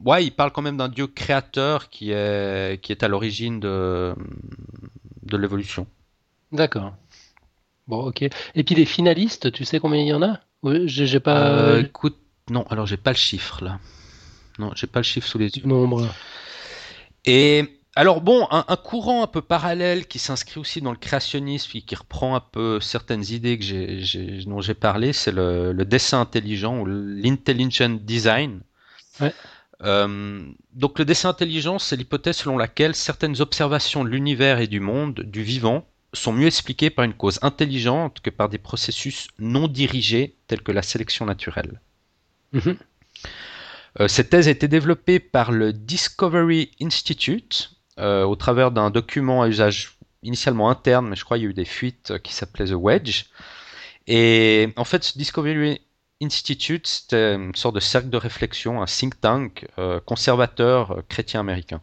ouais, ils parlent quand même d'un dieu créateur qui est, qui est à l'origine de, de l'évolution. D'accord. Bon, ok. Et puis les finalistes, tu sais combien il y en a? Oui, j'ai pas. Euh, écoute, non, alors j'ai pas le chiffre là. Non, j'ai pas le chiffre sous les yeux. Nombre. Et alors bon, un, courant un peu parallèle qui s'inscrit aussi dans le créationnisme et qui reprend un peu certaines idées que j'ai, dont j'ai parlé, c'est le, dessin intelligent ou l'intelligent design. Euh, donc le dessin intelligent, c'est l'hypothèse selon laquelle certaines observations de l'univers et du monde, du vivant, sont mieux expliquées par une cause intelligente que par des processus non dirigés tels que la sélection naturelle. Mhm. cette thèse a été développée par le Discovery Institute au travers d'un document à usage initialement interne, mais je crois qu'il y a eu des fuites qui s'appelait The Wedge. Et en fait, ce Discovery Institute, c'était une sorte de cercle de réflexion, un think tank conservateur chrétien américain.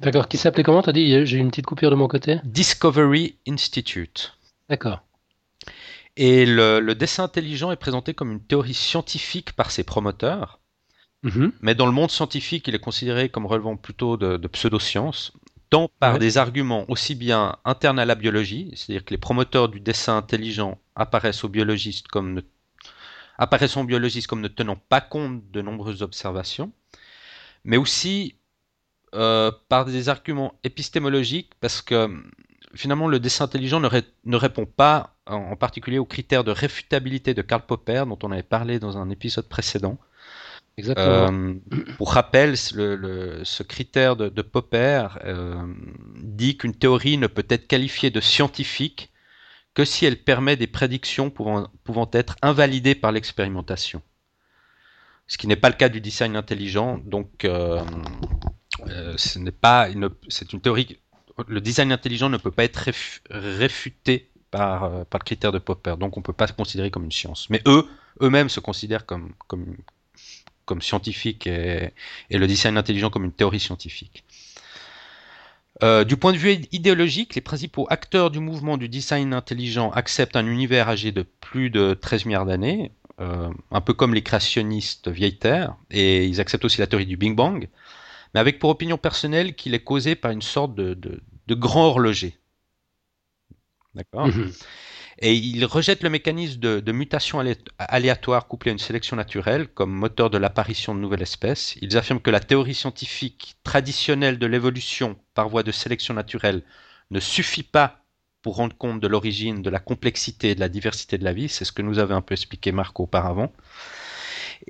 D'accord, qui s'appelait comment T'as dit, j'ai une petite coupure de mon côté Discovery Institute. D'accord. Et le, dessin intelligent est présenté comme une théorie scientifique par ses promoteurs, mhm. mais dans le monde scientifique, il est considéré comme relevant plutôt de, pseudo-sciences, tant par des arguments aussi bien internes à la biologie, c'est-à-dire que les promoteurs du dessin intelligent apparaissent aux biologistes comme ne, apparaissent aux biologistes comme ne tenant pas compte de nombreuses observations, mais aussi euh, par des arguments épistémologiques, parce que finalement le dessin intelligent ne, répond pas en, particulier aux critères de réfutabilité de Karl Popper, dont on avait parlé dans un épisode précédent. Exactement. Euh, pour rappel, ce critère de, Popper euh, dit qu'une théorie ne peut être qualifiée de scientifique que si elle permet des prédictions pouvant, être invalidées par l'expérimentation. Ce qui n'est pas le cas du design intelligent, donc euh, c'est une théorie. Le design intelligent ne peut pas être réfuté par, par le critère de Popper, donc on ne peut pas se considérer comme une science. Mais eux, eux-mêmes se considèrent comme, comme, comme scientifiques et, le design intelligent comme une théorie scientifique. Euh, du point de vue idéologique, les principaux acteurs du mouvement du design intelligent acceptent un univers âgé de plus de 13 milliards d'années, un peu comme les créationnistes vieille Terre, et ils acceptent aussi la théorie du Big Bang mais avec pour opinion personnelle qu'il est causé par une sorte de, grand horloger. D'accord? Mhm. Et il rejette le mécanisme de, mutation aléatoire couplé à une sélection naturelle comme moteur de l'apparition de nouvelles espèces. Ils affirment que la théorie scientifique traditionnelle de l'évolution par voie de sélection naturelle ne suffit pas pour rendre compte de l'origine, de la complexité et de la diversité de la vie. C'est ce que nous avait un peu expliqué Marc auparavant.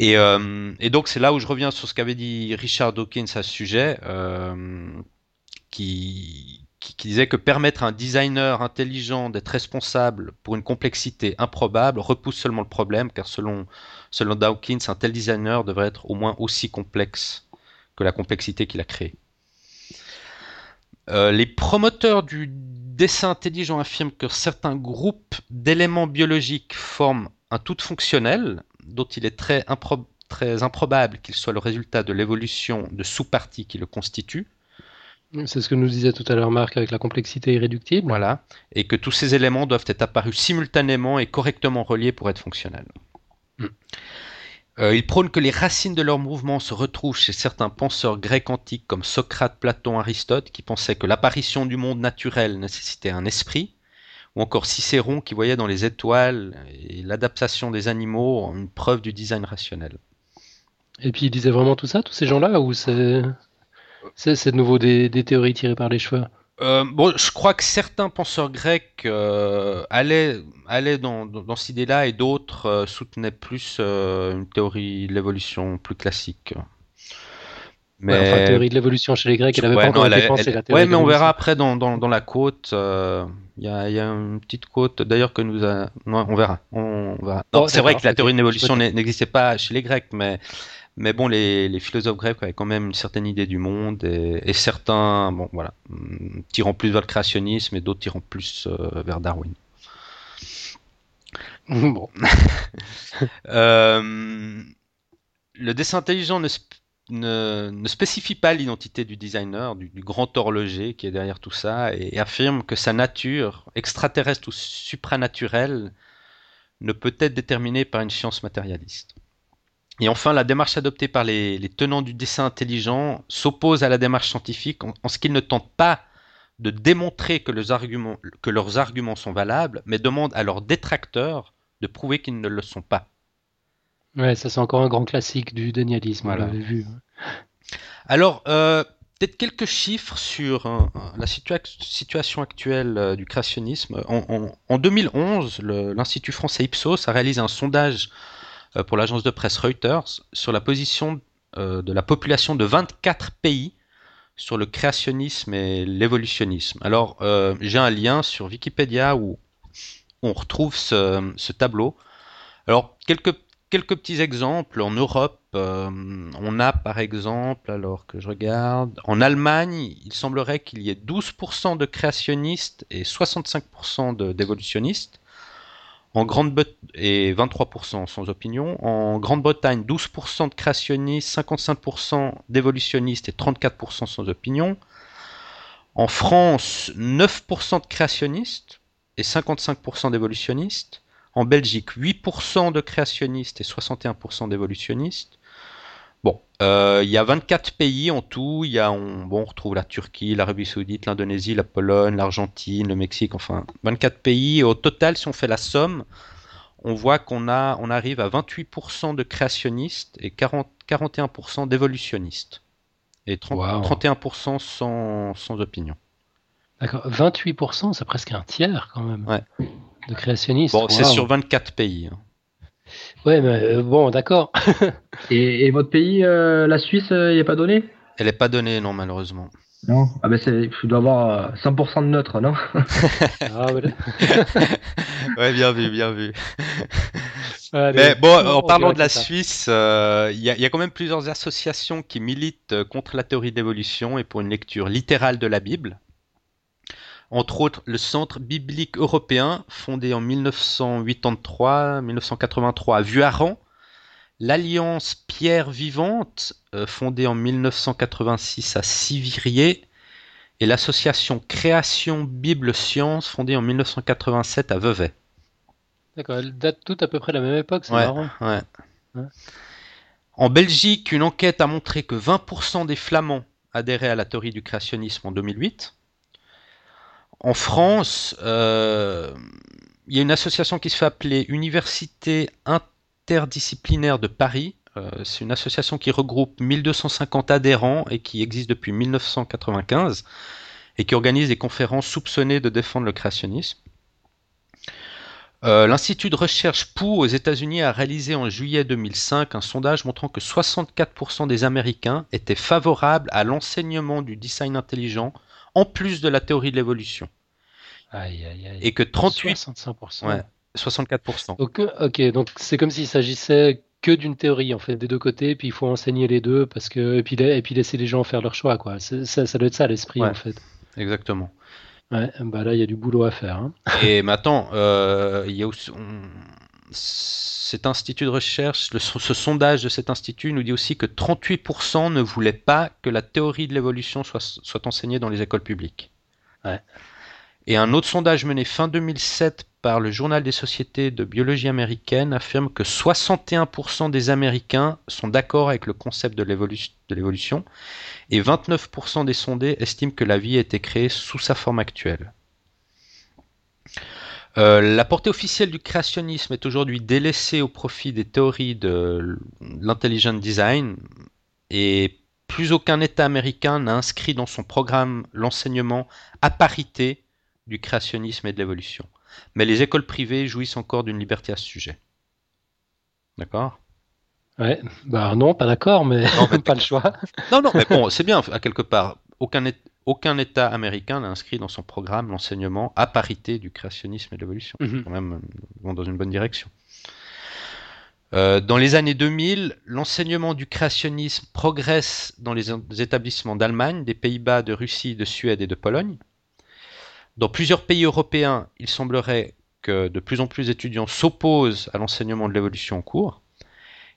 Euh, et, donc c'est là où je reviens sur ce qu'avait dit Richard Dawkins à ce sujet, euh, qui, disait que permettre à un designer intelligent d'être responsable pour une complexité improbable repousse seulement le problème, car selon, Dawkins, un tel designer devrait être au moins aussi complexe que la complexité qu'il a créée. Euh, les promoteurs du dessin intelligent affirment que certains groupes d'éléments biologiques forment un tout fonctionnel, dont il est très improbable qu'il soit le résultat de l'évolution de sous-parties qui le constituent. C'est ce que nous disait tout à l'heure Marc avec la complexité irréductible. Voilà, et que tous ces éléments doivent être apparus simultanément et correctement reliés pour être fonctionnels. Hmm. Euh, il prône que les racines de leur mouvement se retrouvent chez certains penseurs grecs antiques comme Socrate, Platon, Aristote, qui pensaient que l'apparition du monde naturel nécessitait un esprit, ou encore Cicéron qui voyait dans les étoiles et l'adaptation des animaux une preuve du design rationnel. Et puis il disait vraiment tout ça, tous ces gens-là, ou c'est c'est de nouveau des, théories tirées par les cheveux euh, bon, je crois que certains penseurs grecs euh, allaient, allaient dans, dans, cette idée-là et d'autres euh, soutenaient plus une théorie de l'évolution plus classique. Mais... enfin, la théorie de l'évolution chez les Grecs, elle n'avait pas encore été pensée. La ouais, mais on verra après dans, dans, dans la côte. Il y, a, y, a, une petite côte d'ailleurs que nous a... non, on verra. On, verra. c'est vrai que la théorie de l'évolution n'existait pas chez les Grecs, mais mais bon, les, les, philosophes grecs avaient quand même une certaine idée du monde et, certains, bon voilà, mm, tirant plus vers le créationnisme et d'autres tirant plus euh, vers Darwin. *laughs* Bon. *laughs* euh, le dessin intelligent ne, ne, ne spécifie pas l'identité du designer, du, grand horloger qui est derrière tout ça, et, affirme que sa nature, extraterrestre ou supranaturelle, ne peut être déterminée par une science matérialiste. Et enfin, la démarche adoptée par les, tenants du dessin intelligent s'oppose à la démarche scientifique en, ce qu'ils ne tentent pas de démontrer que leurs, arguments, que leurs arguments sont valables, mais demandent à leurs détracteurs de prouver qu'ils ne le sont pas. Ouais, ça c'est encore un grand classique du dénialisme, on l'avait vu. Alors, euh, peut-être quelques chiffres sur euh, la situation actuelle euh, du créationnisme. En, 2011, l'Institut français Ipsos a réalisé un sondage pour l'agence de presse Reuters sur la position de la population de 24 pays sur le créationnisme et l'évolutionnisme. Alors, j'ai un lien sur Wikipédia où on retrouve ce, tableau. Alors, quelques quelques petits exemples. En Europe, euh, on a par exemple, alors que je regarde, en Allemagne, il semblerait qu'il y ait 12% de créationnistes et 65% d'évolutionnistes. En Grande et 23% sans opinion. En Grande-Bretagne, 12% de créationnistes, 55% d'évolutionnistes et 34% sans opinion. En France, 9% de créationnistes et 55% d'évolutionnistes. En Belgique, 8% de créationnistes et 61% d'évolutionnistes. Bon, euh, il y a 24 pays en tout. Il y a, on, bon, on retrouve la Turquie, l'Arabie Saoudite, l'Indonésie, la Pologne, l'Argentine, le Mexique, enfin 24 pays. au total, si on fait la somme, on voit qu'on a, on arrive à 28% de créationnistes et 40, 41% d'évolutionnistes. Et 31% sans, sans opinion. D'accord, 28%, c'est presque un tiers quand même. Ouais. De créationnistes. Bon, c'est sur 24 pays. Hein. Ouais, mais euh, bon, d'accord. *laughs* et, votre pays, euh, la Suisse, il euh, n'est pas donné Elle n'est pas donnée, non, malheureusement. Non? Ah ben il doit avoir 100% de neutre, non? *laughs* Ah, *laughs* ouais. bien vu, bien vu. Mais bon, en parlant de la Suisse, il y, y, a quand même plusieurs associations qui militent contre la théorie d'évolution et pour une lecture littérale de la Bible entre autres le Centre biblique européen, fondé en 1983-1983 à Vuaran, l'Alliance Pierre Vivante, euh, fondée en 1986 à Sivirier, et l'association Création Bible Science, fondée en 1987 à Vevey. D'accord, elles datent toutes à peu près la même époque, c'est marrant. En Belgique, une enquête a montré que 20% des Flamands adhéraient à la théorie du créationnisme en 2008 en France, euh, il y a une association qui se fait appeler Université interdisciplinaire de Paris. Euh, c'est une association qui regroupe 1250 adhérents et qui existe depuis 1995 et qui organise des conférences soupçonnées de défendre le créationnisme. Euh, L'Institut de recherche Pou aux États-Unis a réalisé en juillet 2005 un sondage montrant que 64% des Américains étaient favorables à l'enseignement du design intelligent en plus de la théorie de l'évolution. Et que 38... 65%. Ouais, 64%. ok, donc c'est comme s'il s'agissait que d'une théorie en fait des deux côtés, puis il faut enseigner les deux parce que et puis, et puis laisser les gens faire leur choix quoi. Ça, ça doit être ça l'esprit en fait. Exactement. Ouais, bah là il y a du boulot à faire. Hein. Et maintenant, euh, il y a aussi, cet institut de recherche, ce sondage de cet institut nous dit aussi que 38% ne voulaient pas que la théorie de l'évolution soit, soit enseignée dans les écoles publiques. Et un autre sondage mené fin 2007 par le Journal des sociétés de biologie américaine affirme que 61% des Américains sont d'accord avec le concept de l'évolution et 29% des sondés estiment que la vie a été créée sous sa forme actuelle. Euh, la portée officielle du créationnisme est aujourd'hui délaissée au profit des théories de l'intelligent design et plus aucun État américain n'a inscrit dans son programme l'enseignement à parité du créationnisme et de l'évolution. Mais les écoles privées jouissent encore d'une liberté à ce sujet. D'accord? Ouais, bah non, pas d'accord, mais, non, *laughs* pas le choix. Non, non, mais bon, c'est bien, à quelque part. Aucun, aucun État américain n'a inscrit dans son programme l'enseignement à parité du créationnisme et de l'évolution. Mhm. Quand même, vont dans une bonne direction. Euh, dans les années 2000, l'enseignement du créationnisme progresse dans les établissements d'Allemagne, des Pays-Bas, de Russie, de Suède et de Pologne. Dans plusieurs pays européens, il semblerait que de plus en plus d'étudiants s'opposent à l'enseignement de l'évolution en cours.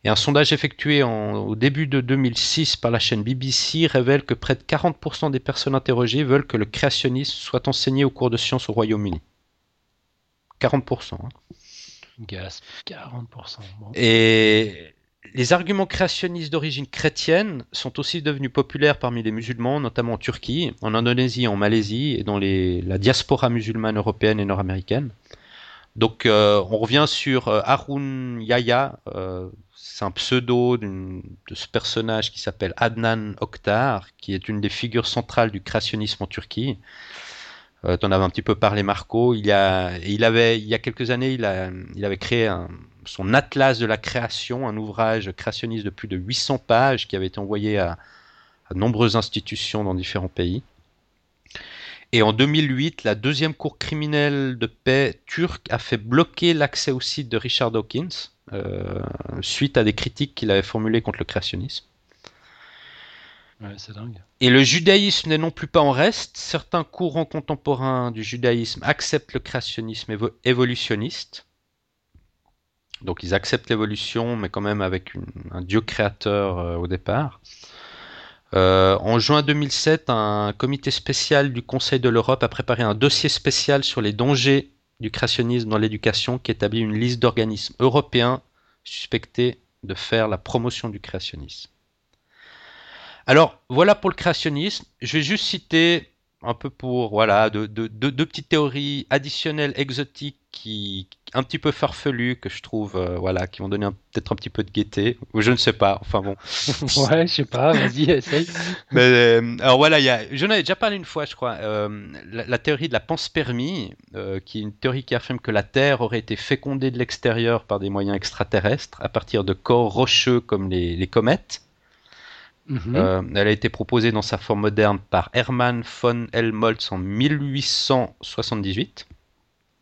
Et un sondage effectué au début de 2006 par la chaîne BBC révèle que près de 40% des personnes interrogées veulent que le créationnisme soit enseigné au cours de sciences au Royaume-Uni. 40%. Hein. 40%. Et les arguments créationnistes d'origine chrétienne sont aussi devenus populaires parmi les musulmans, notamment en Turquie, en Indonésie, en Malaisie et dans la diaspora musulmane européenne et nord-américaine. Donc euh, on revient sur euh, Harun Yahya, euh, c'est un pseudo de ce personnage qui s'appelle Adnan Oktar, qui est une des figures centrales du créationnisme en Turquie. Euh, tu en avais un petit peu parlé Marco. Il, y a, il, avait, il y a quelques années, il, avait créé son Atlas de la création, un ouvrage créationniste de plus de 800 pages qui avait été envoyé à nombreuses institutions dans différents pays. Et en 2008, la deuxième cour criminelle de paix turque a fait bloquer l'accès au site de Richard Dawkins suite à des critiques qu'il avait formulées contre le créationnisme. Et le judaïsme n'est non plus pas en reste. Certains courants contemporains du judaïsme acceptent le créationnisme évolutionniste. Donc ils acceptent l'évolution, mais quand même avec un Dieu créateur euh, au départ. Euh, en juin 2007, un comité spécial du Conseil de l'Europe a préparé un dossier spécial sur les dangers du créationnisme dans l'éducation qui établit une liste d'organismes européens suspectés de faire la promotion du créationnisme. Alors voilà pour le créationnisme. Je vais juste citer un peu pour voilà deux de, petites théories additionnelles exotiques qui un petit peu farfelues que je trouve euh, voilà qui vont donner peut-être un petit peu de gaieté. Ou je ne sais pas enfin bon. *laughs* Ouais je sais pas vas-y essaye. *laughs* Mais euh, alors voilà il y a j'en avais déjà parlé une fois je crois euh, la, théorie de la panspermie qui est une théorie qui affirme que la Terre aurait été fécondée de l'extérieur par des moyens extraterrestres à partir de corps rocheux comme les comètes Mhm. Euh, elle a été proposée dans sa forme moderne par Hermann von Helmholtz en 1878.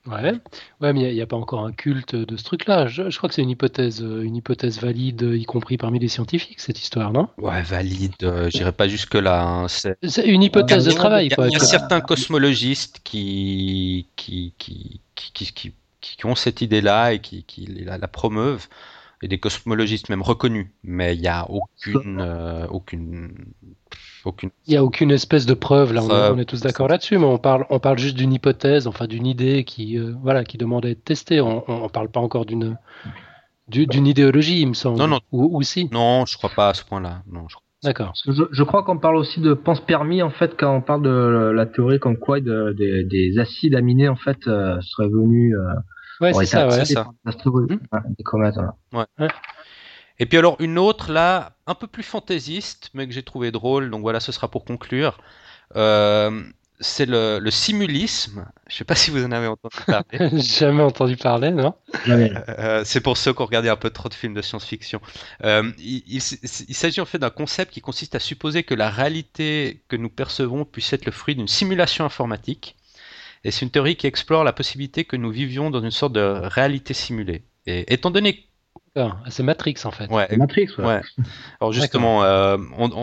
Ouais, ouais mais il n'y a, pas encore un culte de ce truc-là. Je, crois que c'est une hypothèse, euh, une hypothèse valide, y compris parmi les scientifiques, cette histoire, non? Ouais, valide. Euh, J'irai pas jusque là. Hein, c'est une hypothèse de travail. Il y, a, certains cosmologistes qui qui qui, qui, qui, ont cette idée-là et qui, la, la promeuvent et des cosmologistes même reconnus, mais il n'y a aucune, euh, aucune, aucune. Il n'y a aucune espèce de preuve là. On, est, tous d'accord là-dessus, mais on parle, on parle juste d'une hypothèse, enfin d'une idée qui, euh, voilà, qui demande à être testée. On, ne parle pas encore d'une, d'une idéologie, il me semble. Non, non. Ou, si. Non, je crois pas à ce point-là. Non. D'accord. Je, crois qu'on parle aussi de pense permis en fait quand on parle de la théorie comme quoi des acides aminés en fait euh, seraient venus Ouais, c'est ça, ouais. ça. Et puis alors une autre là, un peu plus fantaisiste, mais que j'ai trouvé drôle, donc voilà, ce sera pour conclure. Euh, c'est le, le, simulisme. Je sais pas si vous en avez entendu parler. *laughs* Jamais entendu parler, non? Euh, C'est pour ceux qui ont regardé un peu trop de films de science-fiction. Euh, il, il s'agit en fait d'un concept qui consiste à supposer que la réalité que nous percevons puisse être le fruit d'une simulation informatique et c'est une théorie qui explore la possibilité que nous vivions dans une sorte de réalité simulée. Et étant donné c'est Matrix en fait. Ouais. Matrix, ouais. Alors justement, euh,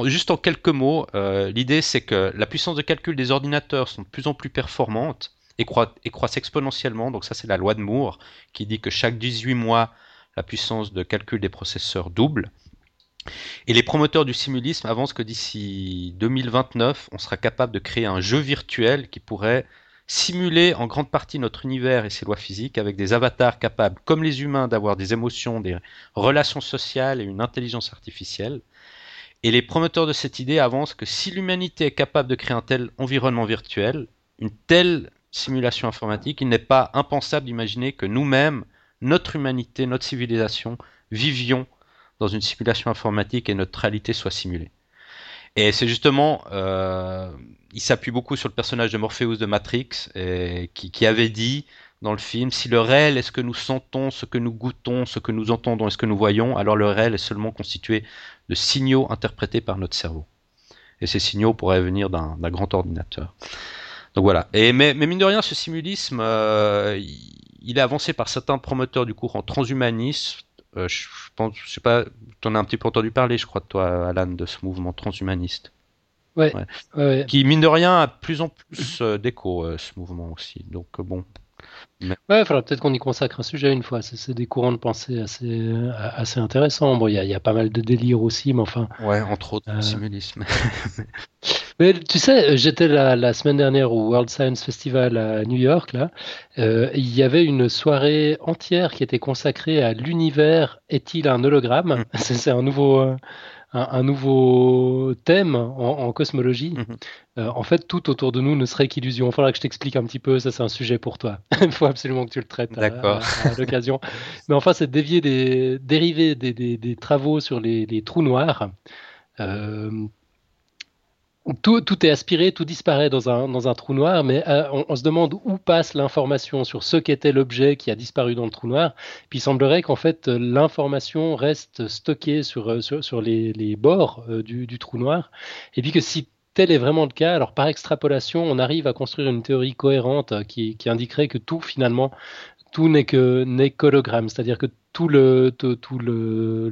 juste en quelques mots, euh, l'idée c'est que la puissance de calcul des ordinateurs sont de plus en plus performantes et, et croissent exponentiellement. Donc ça c'est la loi de Moore qui dit que chaque 18 mois, la puissance de calcul des processeurs double. Et les promoteurs du simulisme avancent que d'ici 2029, on sera capable de créer un jeu virtuel qui pourrait simuler en grande partie notre univers et ses lois physiques avec des avatars capables, comme les humains, d'avoir des émotions, des relations sociales et une intelligence artificielle. Et les promoteurs de cette idée avancent que si l'humanité est capable de créer un tel environnement virtuel, une telle simulation informatique, il n'est pas impensable d'imaginer que nous-mêmes, notre humanité, notre civilisation, vivions dans une simulation informatique et notre réalité soit simulée. Et c'est justement, euh, il s'appuie beaucoup sur le personnage de Morpheus de Matrix, qui, avait dit dans le film, si le réel est ce que nous sentons, ce que nous goûtons, ce que nous entendons et ce que nous voyons, alors le réel est seulement constitué de signaux interprétés par notre cerveau. Et ces signaux pourraient venir d'un grand ordinateur. Donc voilà. Et, mais, mine de rien, ce simulisme, euh, il est avancé par certains promoteurs du courant transhumanisme, euh, je pense, je sais pas, tu en as un petit peu entendu parler, je crois, toi, Alan, de ce mouvement transhumaniste. Ouais. ouais. Qui, mine de rien, a de plus en plus euh, d'écho, euh, ce mouvement aussi. Donc, bon. Ouais, il faudra peut-être qu'on y consacre un sujet une fois. C'est des courants de pensée assez, assez intéressants. Bon, il y, y, a pas mal de délire aussi, mais enfin. Ouais, entre autres, le simulisme. *laughs* Mais tu sais, j'étais la, la, semaine dernière au World Science Festival à New York. Là, euh, il y avait une soirée entière qui était consacrée à l'univers est-il un hologramme? Mm. *laughs* C'est un nouveau, euh, un, nouveau thème en, cosmologie. Mm-hmm. Euh, en fait, tout autour de nous ne serait qu'illusion. Il faudra que je t'explique un petit peu. Ça, c'est un sujet pour toi. *laughs* Il faut absolument que tu le traites à, à, l'occasion. Mais enfin, c'est dévier des, dériver des, des, des, travaux sur les, les trous noirs. Euh, tout, tout, est aspiré, tout disparaît dans un, dans un trou noir, mais euh, on, se demande où passe l'information sur ce qu'était l'objet qui a disparu dans le trou noir. Puis il semblerait qu'en fait l'information reste stockée sur, sur, sur les, les, bords euh, du, du, trou noir, et puis que si tel est vraiment le cas, alors par extrapolation, on arrive à construire une théorie cohérente qui, indiquerait que tout finalement, tout n'est que n'est c'est-à-dire que tout le tout, le,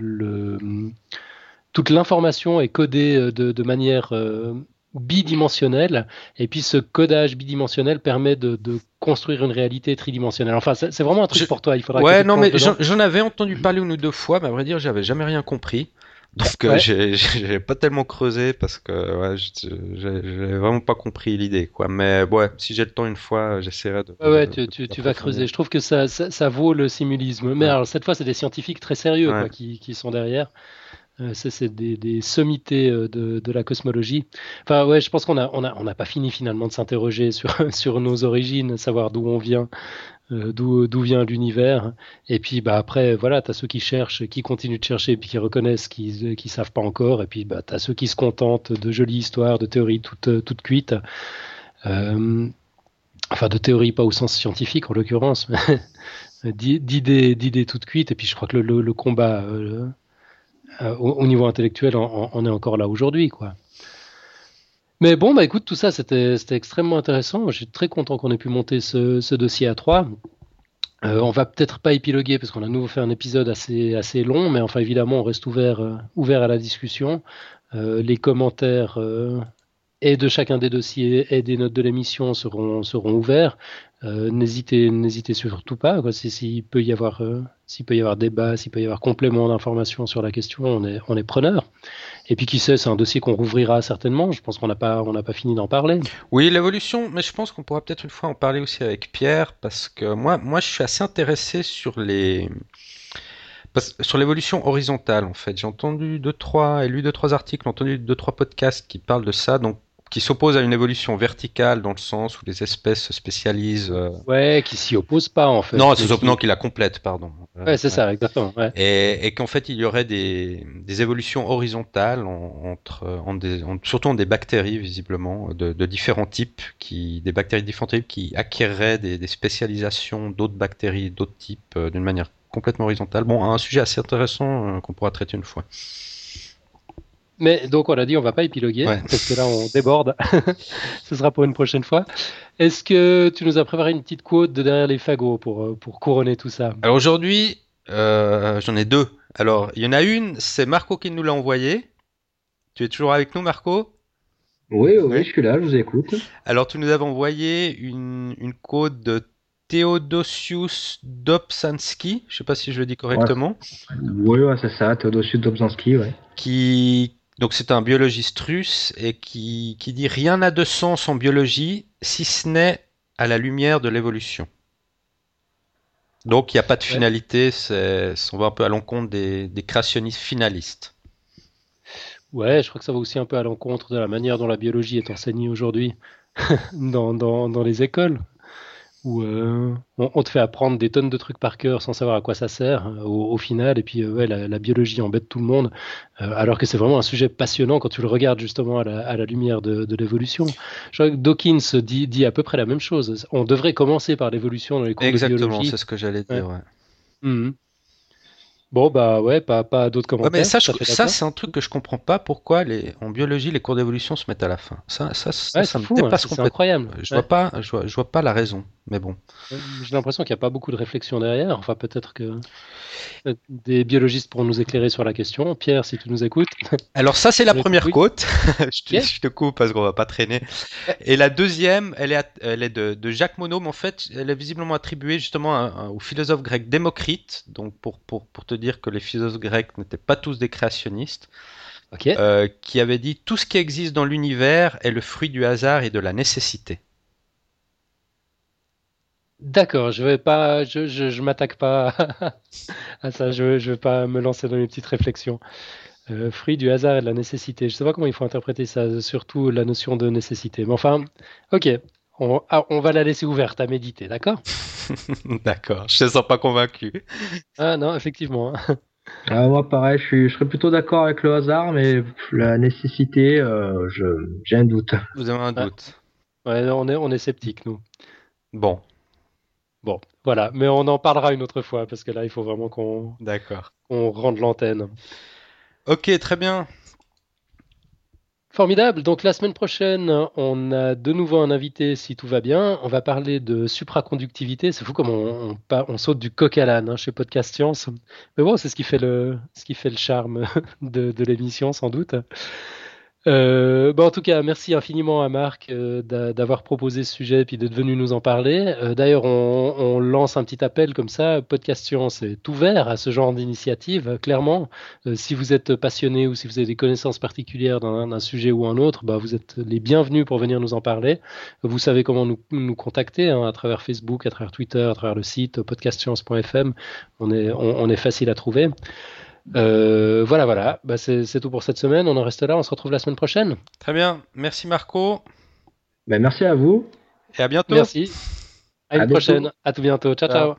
toute l'information est codée euh, de, manière euh, bidimensionnelle, et puis ce codage bidimensionnel permet de, construire une réalité tridimensionnelle. Enfin, c'est vraiment un truc pour toi. Il faudra. Ouais, non, mais j'en avais entendu parler une ou deux fois, mais à vrai dire, j'avais jamais rien compris. Donc euh, *laughs* j'ai pas tellement creusé parce que ouais, j'ai vraiment pas compris l'idée quoi. Mais ouais, si j'ai le temps une fois, j'essaierai de. Ouais, tu, tu, tu vas creuser. Je trouve que ça, ça, vaut le simulisme. Mais alors cette fois, c'est des scientifiques très sérieux quoi, qui, qui, sont derrière. Euh, ça, c'est des, sommités euh, de, la cosmologie. Enfin, ouais, je pense qu'on a, on a, on a pas fini finalement de s'interroger sur, *laughs* nos origines, savoir d'où on vient. Euh, d'où vient l'univers. Et puis bah, après, voilà, tu as ceux qui cherchent, qui continuent de chercher, puis qui reconnaissent qu'ils ne savent pas encore. Et puis bah, tu as ceux qui se contentent de jolies histoires, de théories toutes, toutes cuites. Enfin, de théories pas au sens scientifique en l'occurrence, *laughs* d'idées toutes cuites. Et puis je crois que le, combat euh, au, niveau intellectuel on est encore là aujourd'hui. quoi. Mais bon, bah écoute, tout ça, c'était extrêmement intéressant. Je suis très content qu'on ait pu monter ce, dossier à trois. Euh, on va peut-être pas épiloguer parce qu'on a nouveau fait un épisode assez, assez long, mais enfin évidemment, on reste ouvert, euh, ouvert à la discussion. Euh, les commentaires et de chacun des dossiers et des notes de l'émission seront, seront ouverts. N'hésitez, n'hésitez surtout pas. S'il peut y avoir, s'il peut y avoir débat, s'il peut y avoir complément d'informations sur la question, on est, on preneur. Et puis qui sait, c'est un dossier qu'on rouvrira certainement. Je pense qu'on n'a pas, pas fini d'en parler. Oui, l'évolution, mais je pense qu'on pourra peut-être une fois en parler aussi avec Pierre, parce que moi, moi, je suis assez intéressé sur les sur l'évolution horizontale en fait. J'ai entendu deux trois et lu deux trois articles, entendu deux trois podcasts qui parlent de ça. Donc qui s'oppose à une évolution verticale dans le sens où les espèces se spécialisent. Euh, ouais, qui s'y oppose pas en fait. Non, c'est qui... non, qui la complète, pardon. Ouais, c'est ça, exactement. Ouais. Et, et qu'en fait, il y aurait des, des évolutions horizontales entre, en des, surtout en des bactéries visiblement de, de, différents types, qui, des bactéries de différents types qui acquéreraient des, des spécialisations d'autres bactéries, d'autres types, euh, d'une manière complètement horizontale. Bon, un sujet assez intéressant euh, qu'on pourra traiter une fois. Mais donc on a dit on va pas épiloguer parce que là on déborde. *laughs* Ce sera pour une prochaine fois. Est-ce que tu nous as préparé une petite quote de derrière les fagots pour, euh, pour couronner tout ça? Alors aujourd'hui euh, j'en ai deux. Alors il y en a une, c'est Marco qui nous l'a envoyé. Tu es toujours avec nous Marco? Oui, oui, je suis là, je vous écoute. Alors tu nous as envoyé une, une quote de Theodosius Dobzhansky, je sais pas si je le dis correctement. Oui, ouais, c'est ça, Theodosius Dobzhansky, ouais. Qui, donc c'est un biologiste russe et qui, qui dit rien n'a de sens en biologie si ce n'est à la lumière de l'évolution. Donc il n'y a pas de finalité, c'est, on va un peu à l'encontre des, des créationnistes finalistes. Ouais, je crois que ça va aussi un peu à l'encontre de la manière dont la biologie est enseignée aujourd'hui *laughs* dans, dans, dans, les écoles où euh, on, te fait apprendre des tonnes de trucs par cœur sans savoir à quoi ça sert euh, au, final, et puis euh, ouais, la, biologie embête tout le monde, alors que c'est vraiment un sujet passionnant quand tu le regardes justement à la, lumière de, l'évolution. Je crois que Dawkins dit, dit, à peu près la même chose. On devrait commencer par l'évolution dans les cours Exactement, de biologie. Exactement, c'est ce que j'allais dire. Ouais. Mmh. Bon, bah ouais, pas, pas d'autres commentaires. mais ça, ça c'est un truc que je comprends pas pourquoi les, en biologie les cours d'évolution se mettent à la fin. Ça, ça, ça, me hein, dépasse complètement. incroyable. Je, vois pas, je, vois, je vois pas la raison, mais bon. J'ai l'impression qu'il n'y a pas beaucoup de réflexion derrière. Enfin, peut-être que des biologistes pourront nous éclairer sur la question. Pierre, si tu nous écoutes. *laughs* Alors ça, c'est la première côte. *laughs* je, te, coupe parce qu'on va pas traîner. Et la deuxième, elle est, elle est de, de, Jacques Monod, mais en fait, elle est visiblement attribuée justement au philosophe grec Démocrite. Donc pour, pour, pour te dire que les philosophes grecs n'étaient pas tous des créationnistes. Euh, qui avait dit tout ce qui existe dans l'univers est le fruit du hasard et de la nécessité. D'accord, je vais pas, je, je, m'attaque pas *laughs* à ça, je, je vais pas me lancer dans une petite réflexion. Euh, fruit du hasard et de la nécessité. Je sais pas comment il faut interpréter ça, surtout la notion de nécessité. Mais enfin, ok, on, ah, on va la laisser ouverte à méditer, d'accord? *laughs* D'accord, je te sens pas convaincu. Ah non, effectivement. Ah, moi, pareil, je, je serais plutôt d'accord avec le hasard, mais la nécessité, euh, j'ai un doute. Vous avez un doute ouais, on est, on est sceptique, nous. Bon, Bon, voilà, mais on en parlera une autre fois parce que là, il faut vraiment qu'on D'accord. rende l'antenne. Ok, très bien. Formidable. Donc la semaine prochaine, on a de nouveau un invité si tout va bien. On va parler de supraconductivité. C'est fou comme on, on, saute du coq à l'âne hein, chez Podcast Science. Mais bon, c'est ce qui fait le, ce qui fait le charme *laughs* de, de l'émission sans doute. Euh, bon, en tout cas, merci infiniment à Marc euh, d'avoir proposé ce sujet et puis d'être venu nous en parler. Euh, d'ailleurs, on, on, lance un petit appel comme ça. Podcastion, c'est ouvert à ce genre d'initiative, clairement. Euh, si vous êtes passionné ou si vous avez des connaissances particulières d'un sujet ou un autre, bah, vous êtes les bienvenus pour venir nous en parler. Vous savez comment nous, nous contacter hein, à travers Facebook, à travers Twitter, à travers le site podcastscience.fm. On est, on, on est facile à trouver. Euh, voilà, voilà. Bah, c'est tout pour cette semaine. On en reste là. On se retrouve la semaine prochaine. Très bien. Merci Marco. Ben, merci à vous. Et à bientôt. Merci. À une prochaine. À tout bientôt. ciao. ciao.